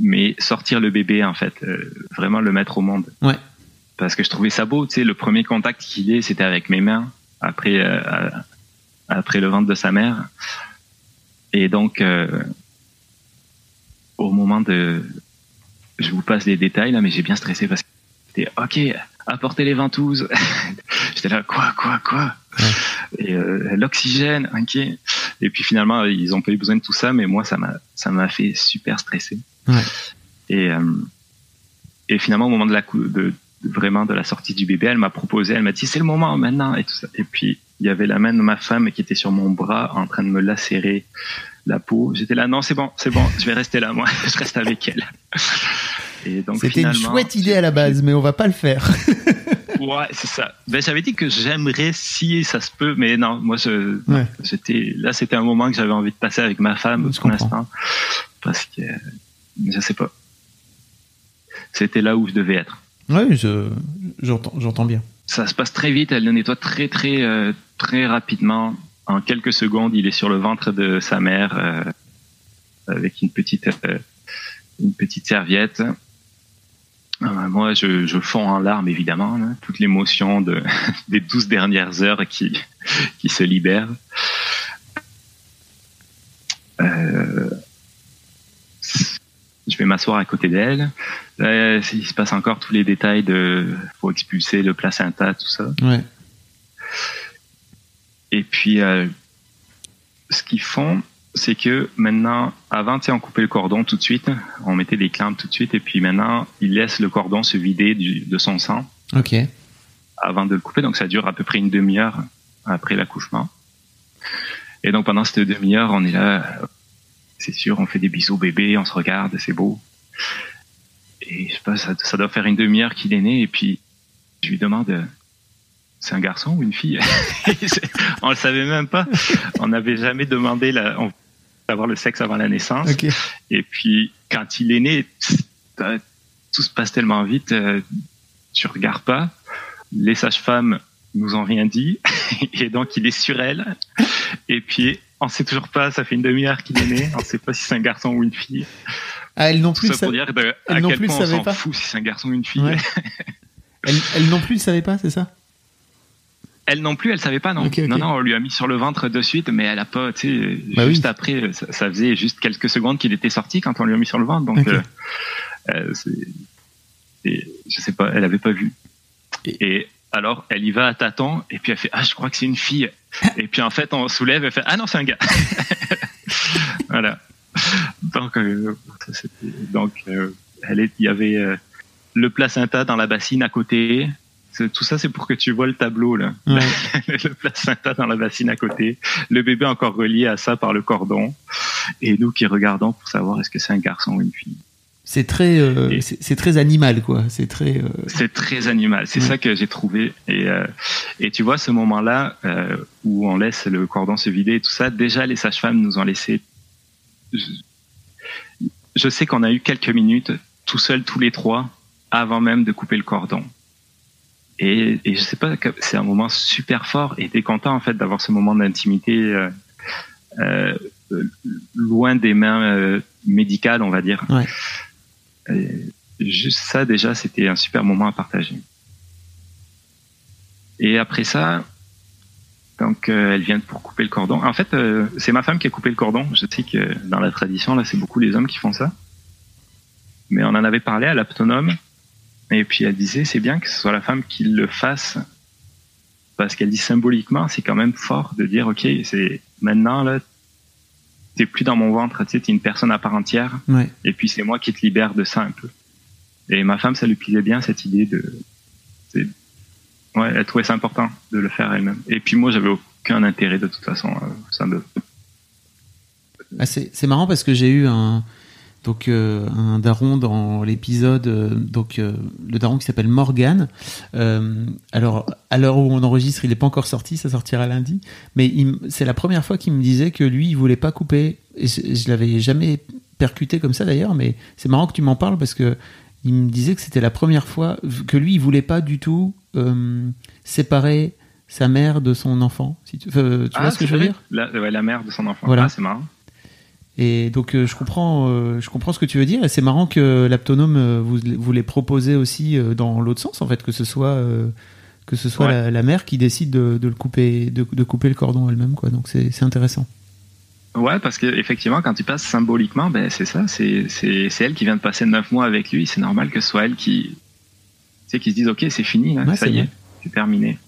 mais sortir le bébé, en fait, euh, vraiment le mettre au monde. Ouais. Parce que je trouvais ça beau. Tu sais, le premier contact qu'il ait, c'était avec mes mains, après, euh, après le ventre de sa mère. Et donc, euh, au moment de, je vous passe les détails là, mais j'ai bien stressé parce que c'était ok, apportez les ventouses. J'étais là, quoi, quoi, quoi? Et l'oxygène, ok. Et puis finalement, ils ont pas eu besoin de tout ça, mais moi, ça m'a, ça m'a fait super stresser. Ouais. Et euh, et finalement, au moment de la cou- de, de- vraiment de la sortie du bébé, elle m'a proposé, elle m'a dit c'est le moment maintenant et tout ça. Et puis il y avait la main de ma femme qui était sur mon bras en train de me lacérer la peau. J'étais là, non, c'est bon, c'est bon, je vais rester là, moi, je reste avec elle. Et donc C'était une chouette idée à la base, mais on va pas le faire. Ouais, c'est ça. Ben, j'avais dit que j'aimerais si ça se peut, mais non, moi, je, Ouais. j'étais, là, c'était un moment que j'avais envie de passer avec ma femme Je pour l'instant. Parce que, je sais pas. C'était là où je devais être. Oui, je, j'entends, j'entends bien. Ça se passe très vite, elle le nettoie très, très, euh, très rapidement. En quelques secondes, il est sur le ventre de sa mère, euh, avec une petite, euh, une petite serviette. Moi, je, je fonds en larmes, évidemment, là, toute l'émotion de, des douze dernières heures qui, qui se libère. Euh, je vais m'asseoir à côté d'elle. Là, il se passe encore tous les détails de faut expulser le placenta, tout ça. Ouais. Et puis, euh, ce qu'ils font, c'est que maintenant, avant, tu sais, on coupait le cordon tout de suite, on mettait des clampes tout de suite, et puis maintenant, ils laissent le cordon se vider du- de son sang Ok. avant de le couper. Donc, ça dure à peu près une demi-heure après l'accouchement. Et donc, pendant cette demi-heure, on est là, c'est sûr, on fait des bisous bébé, on se regarde, c'est beau. Et je sais pas, ça, ça doit faire une demi-heure qu'il est né, et puis je lui demande, euh, c'est un garçon ou une fille? On le savait même pas. On n'avait jamais demandé la, on, le sexe avant la naissance. Et puis, quand il est né, euh, tout se passe tellement vite, euh, tu regardes pas. Les sages-femmes nous ont rien dit, et donc il est sur elle. Et puis, on sait toujours pas, ça fait une demi-heure qu'il est né, on sait pas si c'est un garçon ou une fille. Ah, elle non Tout plus. ça ça- pour dire de- elle à quel plus point on savait s'en pas. fout si c'est un garçon ou une fille. Ouais. Elle, elle non plus ne savait pas, c'est ça? Elle non plus, elle savait pas, non. Ok, ok. Non, non, on lui a mis sur le ventre de suite, mais elle a pas, tu sais, Bah juste oui. après, ça, ça faisait juste quelques secondes qu'il était sorti quand on lui a mis sur le ventre, donc, Ok. euh, euh, je sais pas, elle avait pas vu. Et- Et, alors, elle y va à tâtons, et puis elle fait, ah, je crois que c'est une fille. Et puis en fait, on soulève, elle fait, ah non, c'est un gars. voilà. Donc, euh, donc, euh, elle est, il y avait euh, le placenta dans la bassine à côté. Tout ça, c'est pour que tu vois le tableau là. Ouais. le placenta dans la bassine à côté, le bébé encore relié à ça par le cordon, et nous qui regardons pour savoir est-ce que c'est un garçon ou une fille. C'est très, euh, c'est très animal, quoi. C'est très. euh, C'est très animal, c'est Ouais. ça que j'ai trouvé. Et, euh, et tu vois, ce moment-là où on laisse le cordon se vider et tout ça, déjà les sages-femmes nous ont laissé. Je, je sais qu'on a eu quelques minutes tout seuls, tous les trois, avant même de couper le cordon. Et, et je sais pas, c'est un moment super fort. Et t'es content en fait d'avoir ce moment d'intimité loin des mains médicales, on va dire. Ouais. Et juste ça, déjà, c'était un super moment à partager. Et après ça, donc euh, elle vient pour couper le cordon. En fait, euh, c'est ma femme qui a coupé le cordon. Je sais que dans la tradition, là, c'est beaucoup les hommes qui font ça. Mais on en avait parlé à l'aptonome. Et puis elle disait, c'est bien que ce soit la femme qui le fasse. Parce qu'elle dit symboliquement, c'est quand même fort de dire, OK, c'est maintenant, là, t'es plus dans mon ventre, tu sais, t'es une personne à part entière. Ouais. Et puis c'est moi qui te libère de ça un peu. Et ma femme, ça lui plaisait bien cette idée de. Ouais, elle trouvait ça important de le faire elle-même. Et puis moi, j'avais aucun intérêt de toute façon. euh, Ça me... Ah, c'est c'est marrant parce que j'ai eu un donc euh, un daron dans l'épisode euh, donc euh, le daron qui s'appelle Morgan. Alors à l'heure où on enregistre, il n'est pas encore sorti, ça sortira lundi. Mais c'est la première fois qu'il me disait que lui, il voulait pas couper. Et je, je l'avais jamais percuté comme ça d'ailleurs, mais c'est marrant que tu m'en parles parce que il me disait que c'était la première fois que lui, il voulait pas du tout séparer sa mère de son enfant. Si tu, tu vois ce que je veux vrai dire? La, ouais, la mère de son enfant. Voilà. Ah, c'est marrant. Et donc euh, je comprends, euh, je comprends ce que tu veux dire. Et c'est marrant que l'aptonome euh, vous, vous les proposez aussi dans l'autre sens, en fait, que ce soit que ce soit Ouais. la, la mère qui décide de, de le couper, de, de couper le cordon elle-même, quoi. Donc c'est c'est intéressant. Ouais, parce que effectivement, quand tu passes symboliquement, ben c'est ça, c'est c'est c'est elle qui vient de passer neuf mois avec lui. C'est normal que ce soit elle qui, qui se dise ok, c'est fini, là, Ouais, ça y est, c'est terminé.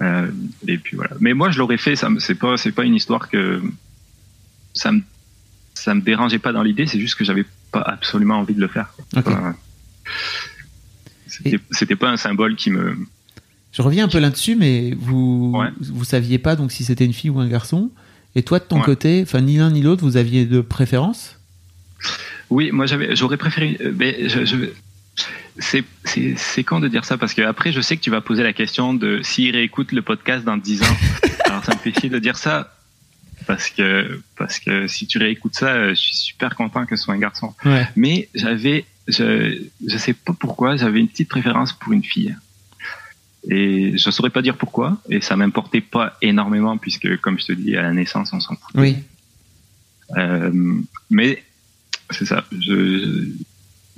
Euh, et puis voilà. Mais moi, je l'aurais fait. C'est pas c'est pas une histoire que ça me ça me dérangeait pas dans l'idée. C'est juste que j'avais pas absolument envie de le faire. Ok. Enfin, C'était pas un symbole qui me Je reviens un peu là-dessus, mais vous Ouais. vous saviez pas donc si c'était une fille ou un garçon. Et toi de ton Ouais. côté, enfin ni l'un ni l'autre, vous aviez de préférence? Oui, moi j'avais, j'aurais préféré. euh, Mais je, je- c'est, c'est, c'est con de dire ça parce que après je sais que tu vas poser la question de s'il réécoute le podcast dans 10 ans. Alors ça me fait chier de dire ça parce que parce que si tu réécoutes ça, euh, je suis super content que ce soit un garçon. Ouais. Mais j'avais, je, je sais pas pourquoi, j'avais une petite préférence pour une fille. Et je saurais pas dire pourquoi, et ça m'importait pas énormément puisque, comme je te dis, à la naissance, on s'en fout. Oui. Euh, mais c'est ça. Je,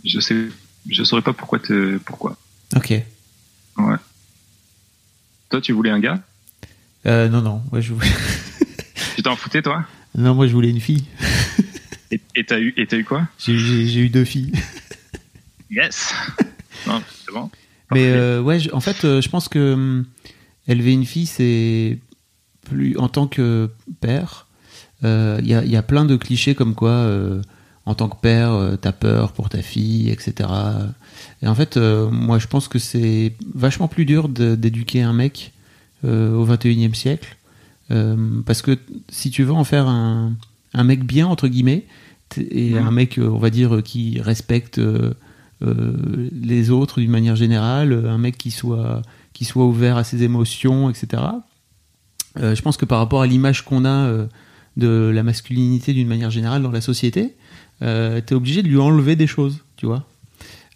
je sais, je saurais pas pourquoi te, pourquoi. Ok. Ouais. Toi, tu voulais un gars? Euh, non, non, ouais, je voulais... Tu t'en foutais, toi? Non, moi je voulais une fille. Et t'as eu, et eu quoi? J'ai- eu deux filles. Yes. non, c'est bon. Mais euh, ouais, en fait, euh, je pense que hum, élever une fille, c'est plus en tant que père. euh, Il y, a, y a plein de clichés comme quoi, en tant que père, t'as peur pour ta fille, etc. Et en fait, moi, je pense que c'est vachement plus dur d'éduquer un mec au 21e siècle. Euh, parce que si tu veux en faire un, un mec bien, entre guillemets, et Mhm. un mec, euh, on va dire, qui respecte euh, euh, les autres d'une manière générale, un mec qui soit, qui soit ouvert à ses émotions, etc. Euh, je pense que par rapport à l'image qu'on a euh, de la masculinité d'une manière générale dans la société, euh, t'es obligé de lui enlever des choses, tu vois.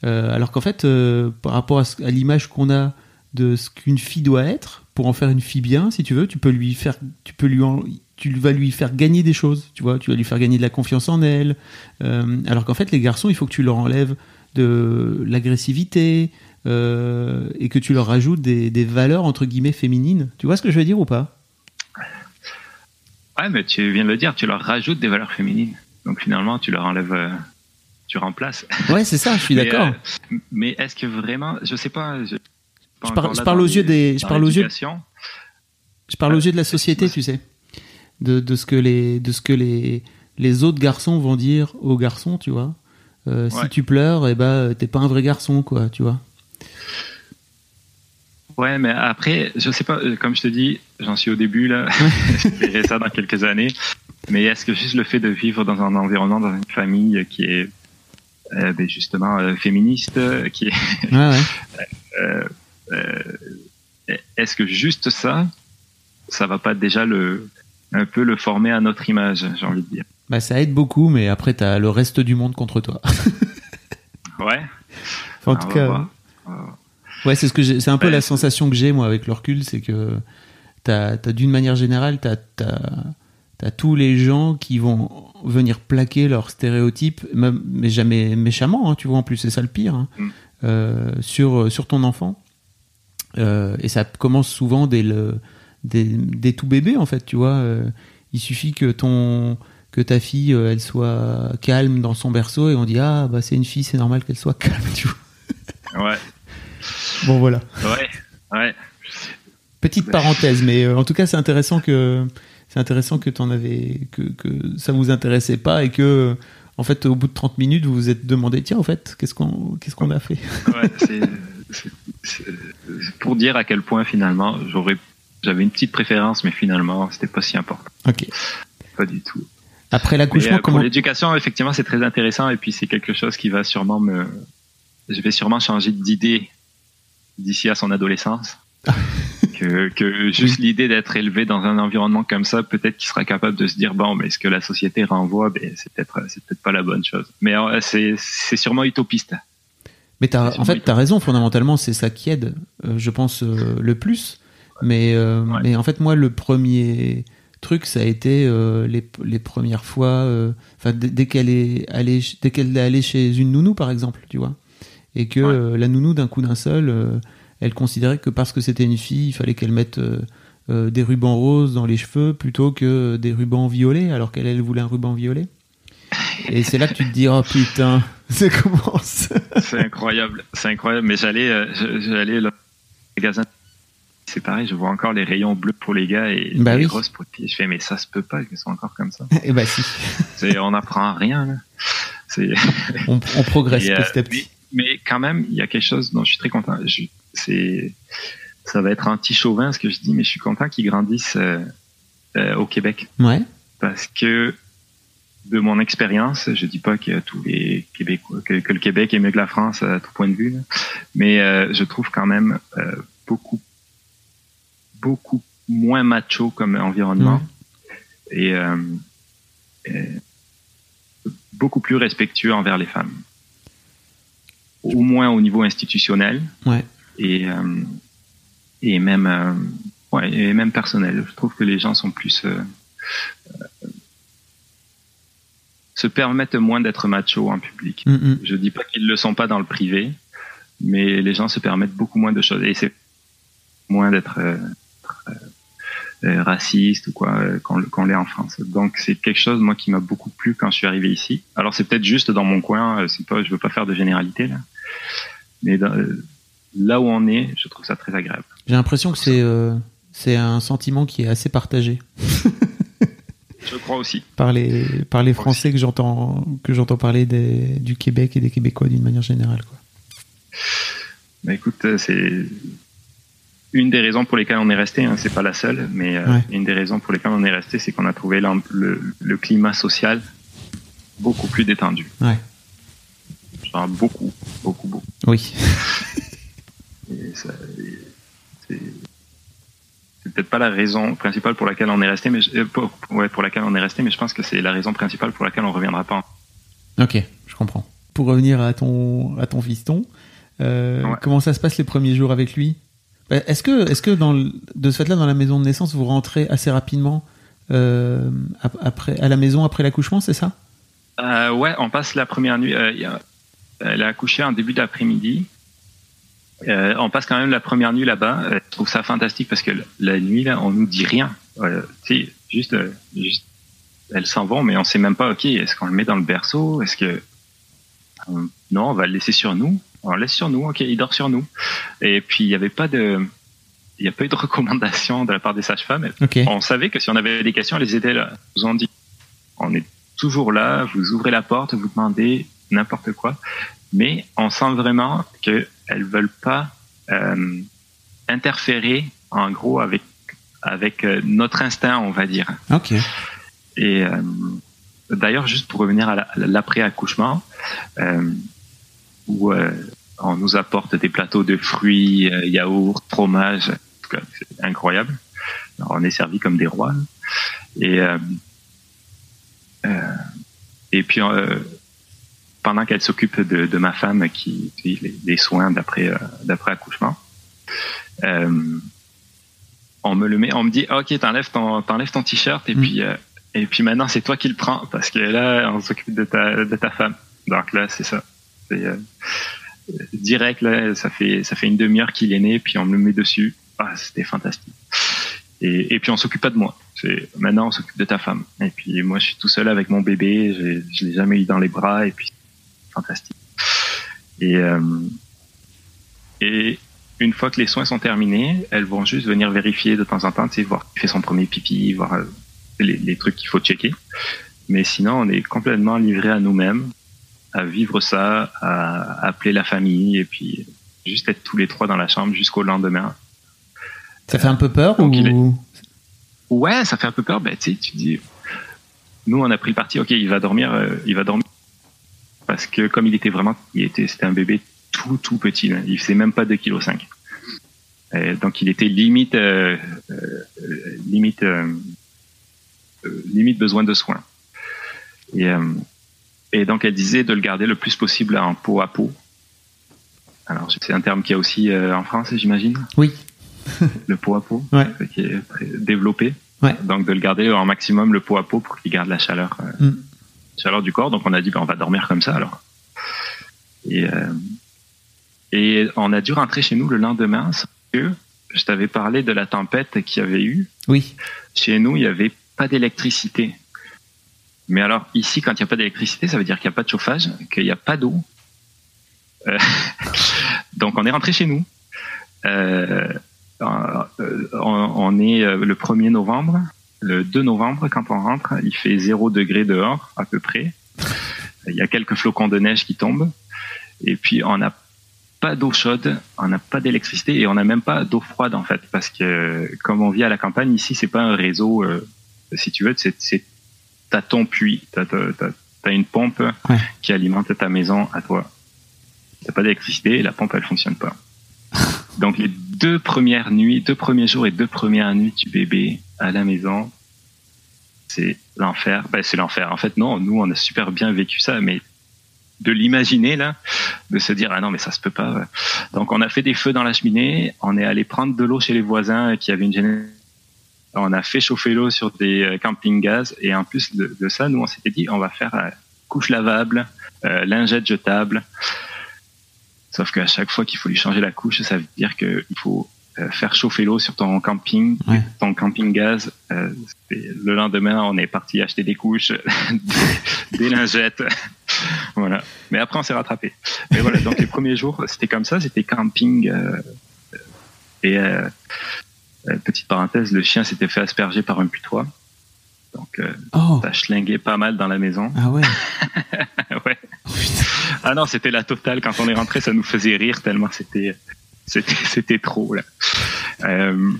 Euh, alors qu'en fait, euh, par rapport à l'image qu'on a de ce qu'une fille doit être, pour en faire une fille bien, si tu veux, tu peux lui faire, tu peux lui, en- tu vas lui faire gagner des choses, tu vois. Tu vas lui faire gagner de la confiance en elle. Euh, alors qu'en fait, les garçons, il faut que tu leur enlèves de l'agressivité euh, et que tu leur rajoutes des, des valeurs entre guillemets féminines. Tu vois ce que je veux dire ou pas? Ouais, mais tu viens de le dire, tu leur rajoutes des valeurs féminines. Donc finalement, tu leur enlèves, euh, tu remplaces. Ouais, c'est ça. Je suis d'accord. mais est-ce que vraiment, je sais pas. Je, pas Je parle- encore je là parle dans aux yeux des- je parle aux yeux- l'éducation. Je parle aux yeux de la société, tu sais, de, de ce que les de ce que les les autres garçons vont dire aux garçons, tu vois. Euh, Si tu pleures, et ben t'es pas un vrai garçon, quoi, tu vois. Ouais, mais après, je sais pas, euh, comme je te dis, j'en suis au début là, je verrai ça dans quelques années. Mais est-ce que juste le fait de vivre dans un environnement, dans une famille qui est euh, ben, justement euh, féministe, qui est, Ouais, ouais. euh, euh, est-ce que juste ça, ça va pas déjà le un peu le former à notre image, j'ai envie de dire? Bah ça aide beaucoup, mais après t'as le reste du monde contre toi. Ouais. En tout cas, voir. ouais, c'est ce que j'ai- c'est un peu Ouais, la sensation que j'ai moi avec le recul, c'est que t'as as, d'une manière générale, t'as as, tous les gens qui vont venir plaquer leurs stéréotypes, mais jamais méchamment, hein, tu vois. En plus, c'est ça le pire hein, Mm. euh, sur sur ton enfant. Euh, et ça commence souvent dès le des, des tout bébés en fait, tu vois. Euh, il suffit que ton que ta fille euh, elle soit calme dans son berceau et on dit ah bah c'est une fille, c'est normal qu'elle soit calme, tu vois. Ouais. Bon voilà. Ouais. Ouais. Petite parenthèse, mais euh, en tout cas, c'est intéressant que c'est intéressant que t'en avais que, que ça vous intéressait pas et que en fait au bout de 30 minutes vous vous êtes demandé tiens en fait qu'est-ce qu'on qu'est-ce qu'on a fait? Ouais, pour dire à quel point finalement j'aurais j'avais une petite préférence mais finalement c'était pas si important. Ok. Pas du tout. Après l'accouchement euh, pour comment l'éducation effectivement c'est très intéressant et puis c'est quelque chose qui va sûrement me je vais sûrement changer d'idée d'ici à son adolescence. Que, que juste l'idée d'être élevé dans un environnement comme ça peut-être qu'il sera capable de se dire bon mais ce que la société renvoie? Ben, c'est peut-être c'est peut-être pas la bonne chose. Mais euh, c'est c'est sûrement utopiste mais t'as C'est en fait sûrement t'as raison fondamentalement c'est ça qui aide euh, je pense euh, le plus mais euh, Ouais. mais en fait moi le premier truc ça a été euh, les, les premières fois euh, enfin dès, qu'elle est allée dès qu'elle est allée chez une nounou par exemple tu vois et que Ouais. la nounou d'un coup d'un seul elle considérait que parce que c'était une fille il fallait qu'elle mette des rubans roses dans les cheveux plutôt que des rubans violets alors qu'elle elle voulait un ruban violet et c'est là que tu te dis oh putain ça commence C'est incroyable, c'est incroyable. Mais j'allais, euh, j'allais là, au magasin. C'est pareil, je vois encore les rayons bleus pour les gars et Bah les oui. roses pour les filles. Je fais, mais ça se peut pas qu'ils soient encore comme ça. et bah si C'est, on apprend rien. Là. C'est, on, on progresse et, euh, petit à petit mais, mais quand même, il y a quelque chose dont je suis très content. Je, c'est, ça va être anti-chauvin ce que je dis, mais je suis content qu'ils grandissent euh, euh, au Québec ouais parce que de mon expérience, je dis pas que tous les Québécois, que, que le Québec est mieux que la France à tout point de vue, là, mais euh, je trouve quand même euh, beaucoup, beaucoup moins macho comme environnement et, euh, et beaucoup plus respectueux envers les femmes, au moins au niveau institutionnel ouais. et euh, et même euh, ouais et même personnel. Je trouve que les gens sont plus euh, se permettent moins d'être macho en public. Mm, mm. Je dis pas qu'ils le sont pas dans le privé, mais les gens se permettent beaucoup moins de choses et c'est moins d'être euh, euh, raciste ou quoi euh, quand, quand on l'est en France. Donc c'est quelque chose moi qui m'a beaucoup plu quand je suis arrivé ici. Alors c'est peut-être juste dans mon coin, euh, c'est pas, je veux pas faire de généralité là, mais dans- euh, là où on est, je trouve ça très agréable. J'ai l'impression que c'est euh, c'est un sentiment qui est assez partagé Je crois aussi. par les par les Français que j'entends que j'entends parler des, du Québec et des Québécois d'une manière générale. Quoi. Bah écoute, euh, c'est une des raisons pour lesquelles on est resté. Hein, c'est pas la seule, mais euh, une des raisons pour lesquelles on est resté, c'est qu'on a trouvé le, le climat social beaucoup plus détendu. Ouais. Genre beaucoup, beaucoup, beaucoup. Oui. Et ça- et c'est c'est peut-être pas la raison principale pour laquelle on est resté, mais je- euh, pour, ouais, pour laquelle on est resté, mais je pense que c'est la raison principale pour laquelle on reviendra pas. Ok, je comprends. Pour revenir à ton à ton fiston, euh, Ouais. comment ça se passe les premiers jours avec lui? Bah, Est-ce que est-ce que dans le- de ce fait-là dans la maison de naissance vous rentrez assez rapidement euh, ap- après à la maison après l'accouchement, c'est ça? Euh, ouais, on passe la première nuit. euh, elle a accouché en début d'après-midi. Euh, on passe quand même la première nuit là-bas. Euh, Je trouve ça fantastique parce que la nuit là, on nous dit rien. Euh, tu sais, juste, juste, elles s'en vont, mais on sait même pas. Ok, est-ce qu'on le met dans le berceau? Est-ce que non, on va le laisser sur nous. On le laisse sur nous. Ok, il dort sur nous. Et puis il n'y avait pas de, il n'y a pas eu de recommandation de la part des sages-femmes. On savait que si on avait des questions, elles étaient là. Ils nous ont dit, on est toujours là, vous ouvrez la porte, vous demandez n'importe quoi. Mais on sent vraiment qu'elles veulent pas euh, interférer, en gros, avec, avec euh, notre instinct, on va dire. Ok. Et euh, d'ailleurs, juste pour revenir à la- à l'après-accouchement, euh, où on nous apporte des plateaux de fruits, yaourts, fromage, en tout cas, c'est incroyable. Alors, on est servi comme des rois. Et et puis pendant qu'elle s'occupe de, de ma femme qui qui les, les soins d'après euh, d'après accouchement, euh, on me le met, on me dit ok t'enlèves ton t'enlèves ton t-shirt et Mm. puis euh, et puis maintenant c'est toi qui le prends parce que là on s'occupe de ta de ta femme. Donc là c'est ça. Direct là ça fait ça fait une demi-heure qu'il est né puis on me le met dessus. Ah c'était fantastique. Et, et puis on s'occupe pas de moi. Maintenant on s'occupe de ta femme. Et puis moi je suis tout seul avec mon bébé. j'ai- Je l'ai jamais eu dans les bras et puis fantastique. Et euh, et une fois que les soins sont terminés, elles vont juste venir vérifier de temps en temps, tu sais, voir qui fait son premier pipi, voir euh, les, les trucs qu'il faut checker. Mais sinon, on est complètement livré à nous-mêmes, à vivre ça, à appeler la famille et puis juste être tous les trois dans la chambre jusqu'au lendemain. Ça fait un peu peur Donc, est- Ouais, ça fait un peu peur. Ben, tu sais, tu dis, nous, on a pris le parti. Ok, il va dormir, euh, il va dormir parce que comme il était vraiment, il était, c'était un bébé tout tout petit. là. Il faisait même pas 2 kg 5. donc il était limite, euh, euh, limite, euh, limite besoin de soins. Et, et donc elle disait de le garder le plus possible en peau à peau. Alors c'est un terme qu'il y a aussi en France, j'imagine, Oui. le peau à peau Ouais. qui est très développé. Ouais. Donc de le garder en maximum le peau à peau pour qu'il garde la chaleur, Mm. Chaleur du corps. Donc on a dit ben, on va dormir comme ça alors. Et euh, et on a dû rentrer chez nous le lendemain parce que je t'avais parlé de la tempête qu'il y avait eu. Oui. Chez nous il y avait pas d'électricité. Mais alors ici quand il n'y a pas d'électricité ça veut dire qu'il n'y a pas de chauffage, qu'il n'y a pas d'eau. Euh, donc on est rentré chez nous. Euh, on, on est le 1er novembre. Le 2 novembre, quand on rentre, il fait 0 degré dehors, à peu près. Il y a quelques flocons de neige qui tombent. Et puis, on n'a pas d'eau chaude, on n'a pas d'électricité et on n'a même pas d'eau froide, en fait. Parce que, comme on vit à la campagne, ici, c'est pas un réseau, euh, si tu veux, c'est, t'as ton puits, t'as, une pompe Ouais. qui alimente ta maison à toi. T'as pas d'électricité et la pompe, elle fonctionne pas. Donc les deux premières nuits, deux premiers jours et deux premières nuits du bébé à la maison, c'est l'enfer. Ben, c'est l'enfer. En fait, non, nous, on a super bien vécu ça, mais de l'imaginer là, de se dire ah non mais ça se peut pas. Donc on a fait des feux dans la cheminée, on est allé prendre de l'eau chez les voisins qui avaient une génération. On a fait chauffer l'eau sur des euh, camping-gaz et en plus de, de ça, nous on s'était dit on va faire euh, couche lavable, euh, lingette jetable. Sauf qu'à chaque fois qu'il faut lui changer la couche, ça veut dire qu'il faut euh, faire chauffer l'eau sur ton camping, Ouais. ton camping gaz. Euh, le lendemain, on est parti acheter des couches, des, lingettes. voilà. Mais après, on s'est rattrapé. Mais voilà, donc les premiers jours, c'était comme ça, c'était camping. euh, et euh, euh, petite parenthèse, le chien s'était fait asperger par un putois. Donc, euh, Oh, ça schlinguait pas mal dans la maison. ah ouais. ouais. Oh. Ah non, c'était la totale. Quand on est rentré, ça nous faisait rire tellement c'était c'était trop là. Euh,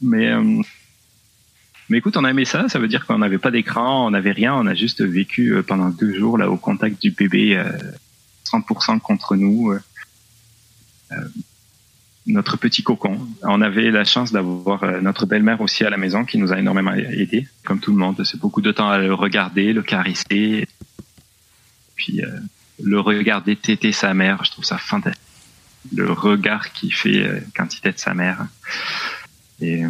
mais euh, mais écoute, on a aimé ça. Ça veut dire qu'on n'avait pas d'écran, on n'avait rien. On a juste vécu euh, pendant deux jours là au contact du bébé, euh, 100% contre nous. notre petit cocon. On avait la chance d'avoir notre belle-mère aussi à la maison qui nous a énormément aidé, comme tout le monde. C'est beaucoup de temps à le regarder, le caresser, puis le regarder téter sa mère. Je trouve ça fantastique. Le regard qu'il fait euh, quand il tète sa mère. Et euh,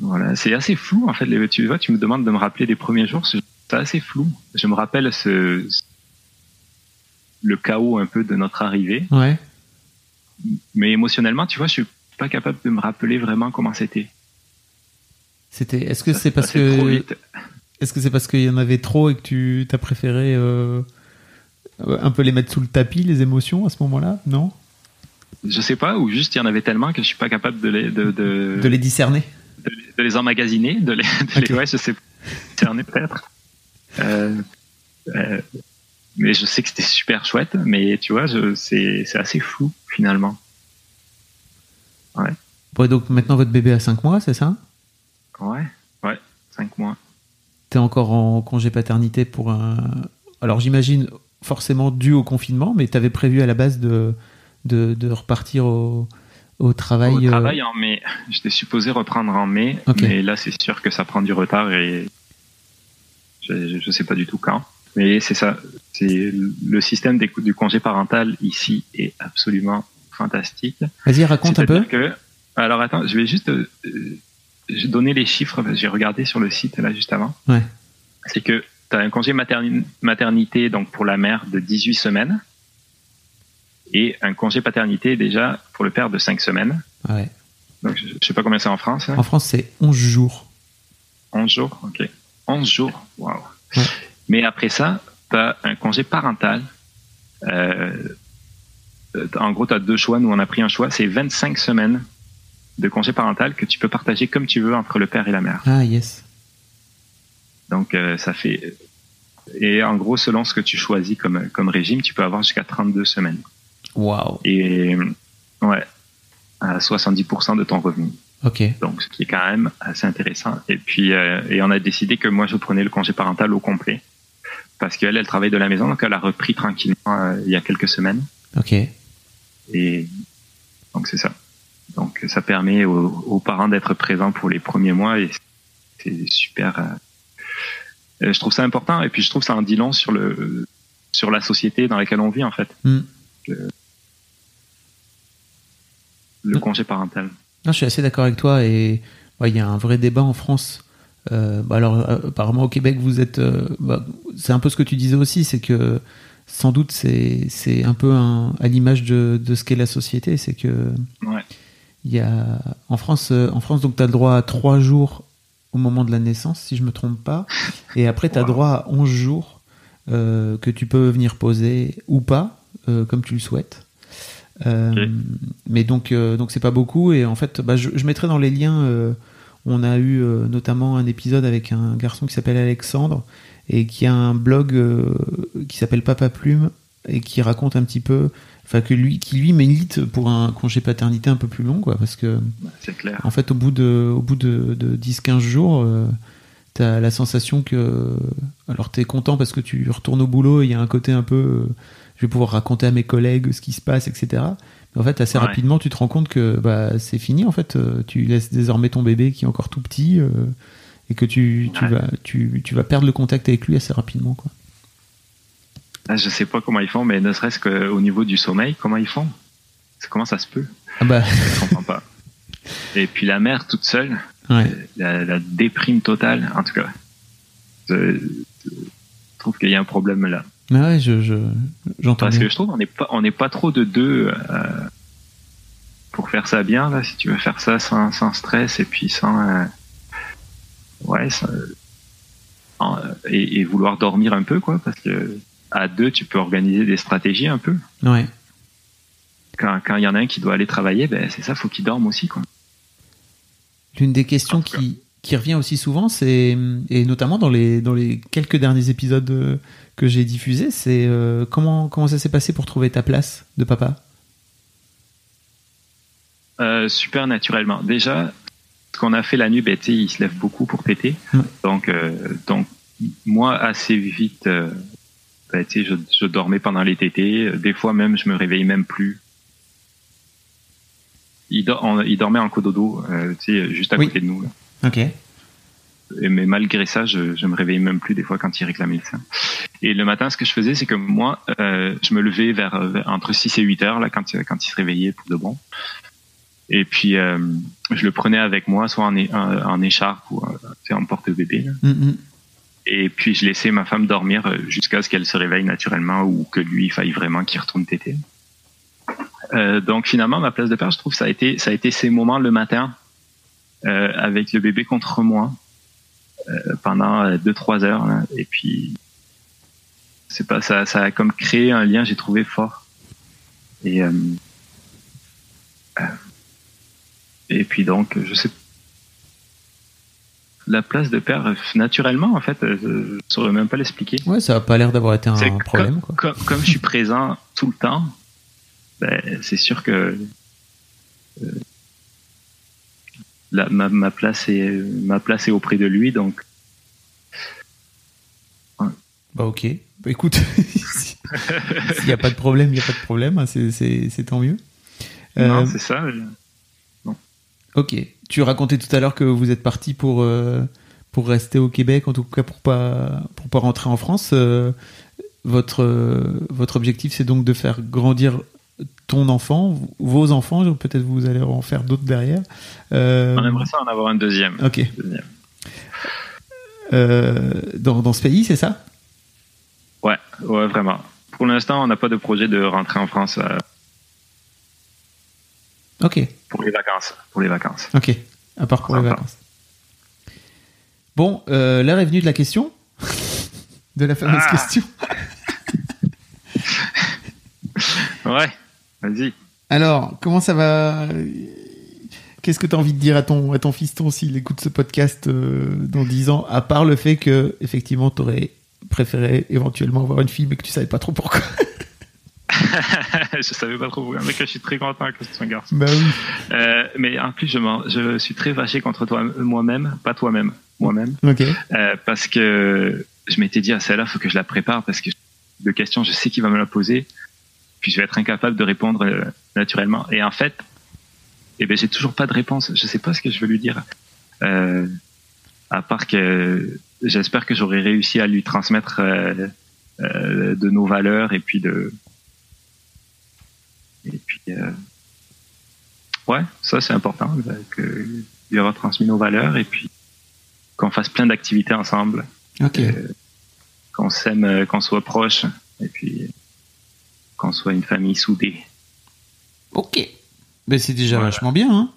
voilà, c'est assez flou en fait. les- Tu vois, tu me demandes de me rappeler les premiers jours. C'est assez flou. Je me rappelle ce, ce- le chaos un peu de notre arrivée Ouais. mais émotionnellement, tu vois, je suis pas capable de me rappeler vraiment comment c'était. C'était. Est-ce que c'est parce que est-ce que c'est parce qu'il y en avait trop et que tu t'as préféré euh, un peu les mettre sous le tapis les émotions à ce moment-là Non? Je sais pas, ou juste il y en avait tellement que je suis pas capable de les de, de, De les discerner. de les- de les emmagasiner, de les, de les- Ok. ouais, je sais pas, cerner peut-être. Euh, euh, mais je sais que c'était super chouette, mais tu vois, c'est, c'est assez flou finalement. Bon, donc maintenant votre bébé a 5 mois, c'est ça? Ouais, ouais, cinq mois. T'es encore en congé paternité pour un. Alors j'imagine forcément dû au confinement, mais t'avais prévu à la base de, de, de repartir au, au travail. Au euh, travail en mai. J'étais supposé reprendre en mai, mais là c'est sûr que ça prend du retard et je, je sais pas du tout quand. Mais c'est ça, c'est le système des- du congé parental ici est absolument fantastique. Vas-y, raconte un peu. Que, alors attends, je vais juste euh, euh, donner les chiffres. J'ai regardé sur le site là juste avant. Ouais. C'est que tu as un congé materni- maternité donc pour la mère de 18 semaines et un congé paternité déjà pour le père de 5 semaines. Ouais. Donc, je, je sais pas combien c'est en France. hein. En France, c'est 11 jours. 11 jours, ok. 11 jours, waouh. Ouais. Mais après ça, tu as un congé parental. Euh, euh, en gros, tu as deux choix. Nous, on a pris un choix. C'est 25 semaines de congé parental que tu peux partager comme tu veux entre le père et la mère. Ah, yes. Donc, euh, ça fait. Et en gros, selon ce que tu choisis comme, comme régime, tu peux avoir jusqu'à 32 semaines. Waouh. Et ouais, à 70% de ton revenu. Ok. donc ce qui est quand même assez intéressant. Et puis, euh, et on a décidé que moi, je prenais le congé parental au complet, parce qu'elle, elle travaille de la maison, donc elle a repris tranquillement euh, il y a quelques semaines. Ok. Et donc c'est ça. Donc ça permet aux, aux parents d'être présents pour les premiers mois et c'est super. Euh, je trouve ça important et puis je trouve ça en dit long sur le sur la société dans laquelle on vit en fait. Hmm. Le, le Hmm. congé parental. Non, je suis assez d'accord avec toi et ouais, il y a un vrai débat en France. Euh, bah alors, euh, apparemment au Québec, vous êtes. euh, bah, c'est un peu ce que tu disais aussi, c'est que sans doute c'est c'est un peu un, à l'image de, de ce qu'est la société, c'est que Ouais. y a en France, en France donc tu as le droit à trois jours au moment de la naissance, si je me trompe pas, et après tu as Wow. droit à 11 jours euh, que tu peux venir poser ou pas, euh, comme tu le souhaites. Euh. Mais donc, donc c'est pas beaucoup. Et en fait, bah, je, je mettrai dans les liens. on a eu notamment un épisode avec un garçon qui s'appelle Alexandre et qui a un blog qui s'appelle Papa Plume et qui raconte un petit peu, enfin que lui, qui lui milite pour un congé paternité un peu plus long, quoi, parce que C'est clair. en fait, au bout de, au bout de, de 10-15 jours, euh, t'as la sensation que. Alors, t'es content parce que tu retournes au boulot et il y a un côté un peu. euh, je vais pouvoir raconter à mes collègues ce qui se passe, etc. Mais en fait, assez Ouais. rapidement, tu te rends compte que bah, c'est fini. En fait, Euh, tu laisses désormais ton bébé qui est encore tout petit euh, et que tu, tu, Ouais. vas, tu, tu vas perdre le contact avec lui assez rapidement. Quoi. Ah, je sais pas comment ils font, mais ne serait-ce qu'au niveau du sommeil, comment ils font? Comment ça se peut? Ah bah, Je comprends pas. Et puis la mère toute seule, ouais. la, la déprime totale, en tout cas. Je, je trouve qu'il y a un problème là. Mais ouais, je, je, j'entends Parce bien. que je trouve qu'on n'est pas, on n'est pas trop de deux euh, pour faire ça bien là. Si tu veux faire ça sans, sans stress et puis sans, euh, ouais, sans- en- et, et vouloir dormir un peu quoi, parce que à deux tu peux organiser des stratégies un peu. Ouais. Quand il y en a un qui doit aller travailler, ben c'est ça, faut qu'il dorme aussi quoi. L'une des questions qui, qui revient aussi souvent, c'est et notamment dans les dans les quelques derniers épisodes euh, que j'ai diffusés, c'est euh, comment comment ça s'est passé pour trouver ta place de papa? Euh, super naturellement. Déjà, ce qu'on a fait la nuit, ben, il se lève beaucoup pour. Ouais. Donc, euh, donc, moi, assez vite, ben, tu sais, je, je dormais pendant les tétés. Des fois même, je me réveillais même plus. Il, dor- on- il dormait en cododo, euh, tu sais, juste à Oui. côté de nous. là. Ok. Et- mais malgré ça, je, je me réveillais même plus des fois quand il réclamait le sein. Et le matin, ce que je faisais, c'est que moi, euh, je me levais vers, vers- entre 6 et 8 heures là, quand, il- quand il se réveillait pour de bon. Et puis, euh, je le prenais avec moi, soit en, é- en, en écharpe ou euh, en porte-bébé. Mm. Et puis, je laissais ma femme dormir euh, jusqu'à ce qu'elle se réveille naturellement ou que lui, il faille vraiment qu'il retourne téter. Euh, donc, finalement, ma place de père, je trouve, ça a été, ça a été ces moments le matin euh, avec le bébé contre moi euh, pendant euh, deux trois heures. là. Et puis, c'est pas ça, ça a comme créé un lien, j'ai trouvé fort. Et euh, euh, et puis donc, je sais la place de père, euh, naturellement, en fait, euh, je ne saurais même pas l'expliquer. Ouais, ça a pas l'air d'avoir été un problème comme, quoi. Comme, comme je suis présent tout le temps, ben, c'est sûr que euh, la- ma, ma place est ma place est auprès de lui, donc Bah ok. Bah écoute, s'il y a pas de problème, il y a pas de problème, hein, c'est c'est c'est tant mieux. Euh, non, c'est ça. Ok. Tu racontais tout à l'heure que vous êtes parti pour euh, pour rester au Québec, en tout cas pour pas pour pas rentrer en France. Euh, votre euh, votre objectif, c'est donc de faire grandir ton enfant, vos enfants. Peut-être vous allez en faire d'autres derrière. Euh, On aimerait ça en avoir un deuxième. Ok. Deuxième. Euh, dans dans ce pays, c'est ça? Ouais, ouais, vraiment. Pour l'instant, on n'a pas de projet de rentrer en France euh, Ok. pour les vacances. Pour les vacances. Ok. À part pour les vacances. Bon, euh, l'heure est venue de la question. de la fameuse Ah. question. Ouais, vas-y. Alors, comment ça va? Qu'est-ce que tu as envie de dire à ton, à ton fiston s'il écoute ce podcast euh, dans 10 ans, à part le fait que, effectivement, tu aurais préféré éventuellement avoir une fille, mais que tu savais pas trop pourquoi? je savais pas trop, mais que je suis très content que ce soit un garçon. Bah oui. Euh, mais en plus, je, je suis très fâché contre toi, moi-même, pas toi-même, moi-même, euh, parce que je m'étais dit à celle-là, faut que je la prépare parce que de questions, je sais qu'il va me la poser, puis je vais être incapable de répondre euh, naturellement. Et en fait, eh ben, j'ai toujours pas de réponse. Je sais pas ce que je veux lui dire, à part que j'espère que j'aurai réussi à lui transmettre de nos valeurs et puis de et puis euh, ouais, ça c'est important euh, que lui avoir transmis nos valeurs et puis qu'on fasse plein d'activités ensemble, Ok. Euh, qu'on s'aime, qu'on soit proche et puis qu'on soit une famille soudée. Ok. Mais c'est déjà Voilà. vachement bien, hein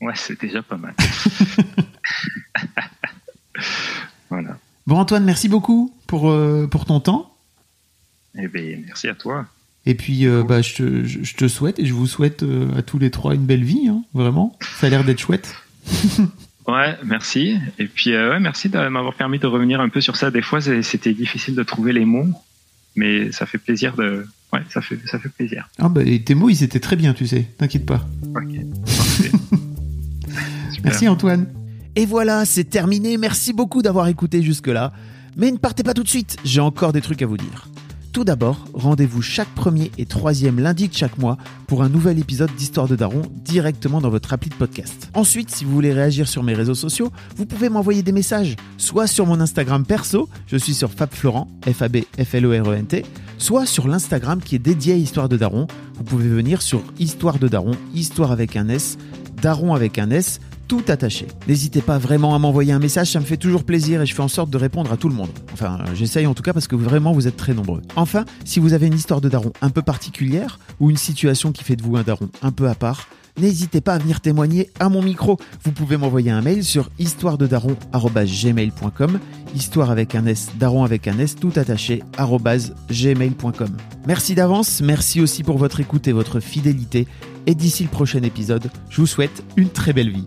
Ouais, c'est déjà pas mal. voilà. Bon, Antoine, merci beaucoup pour, euh, pour ton temps. Eh ben, merci à toi. Et puis, euh, bah, je, te, je, je te souhaite et je vous souhaite euh, à tous les trois une belle vie, hein, vraiment. Ça a l'air d'être chouette. Ouais, merci. Et puis, euh, ouais, merci de m'avoir permis de revenir un peu sur ça. Des fois, c'était difficile de trouver les mots, mais ça fait plaisir de. Ouais, ça fait, ça fait plaisir. Ah bah, et tes mots, ils étaient très bien, tu sais. T'inquiète pas. Ok. Parfait. Merci Antoine. Et voilà, c'est terminé. Merci beaucoup d'avoir écouté jusque-là. Mais ne partez pas tout de suite, j'ai encore des trucs à vous dire. Tout d'abord, rendez-vous chaque premier et troisième lundi de chaque mois pour un nouvel épisode d'Histoire de Daron directement dans votre appli de podcast. Ensuite, si vous voulez réagir sur mes réseaux sociaux, vous pouvez m'envoyer des messages, soit sur mon Instagram perso, je suis sur FabFlorent, F-A-B-F-L-O-R-E-N-T, soit sur l'Instagram qui est dédié à Histoire de Daron. Vous pouvez venir sur Histoire de Daron, Histoire avec un S, Daron avec un S, tout attaché. N'hésitez pas vraiment à m'envoyer un message, ça me fait toujours plaisir et je fais en sorte de répondre à tout le monde. Enfin, j'essaye en tout cas parce que vraiment vous êtes très nombreux. Enfin, si vous avez une histoire de daron un peu particulière ou une situation qui fait de vous un daron un peu à part, n'hésitez pas à venir témoigner à mon micro. Vous pouvez m'envoyer un mail sur histoirededaron@gmail.com, histoire avec un s, daron avec un s, tout attaché gmail.com. Merci d'avance, merci aussi pour votre écoute et votre fidélité. Et d'ici le prochain épisode, je vous souhaite une très belle vie.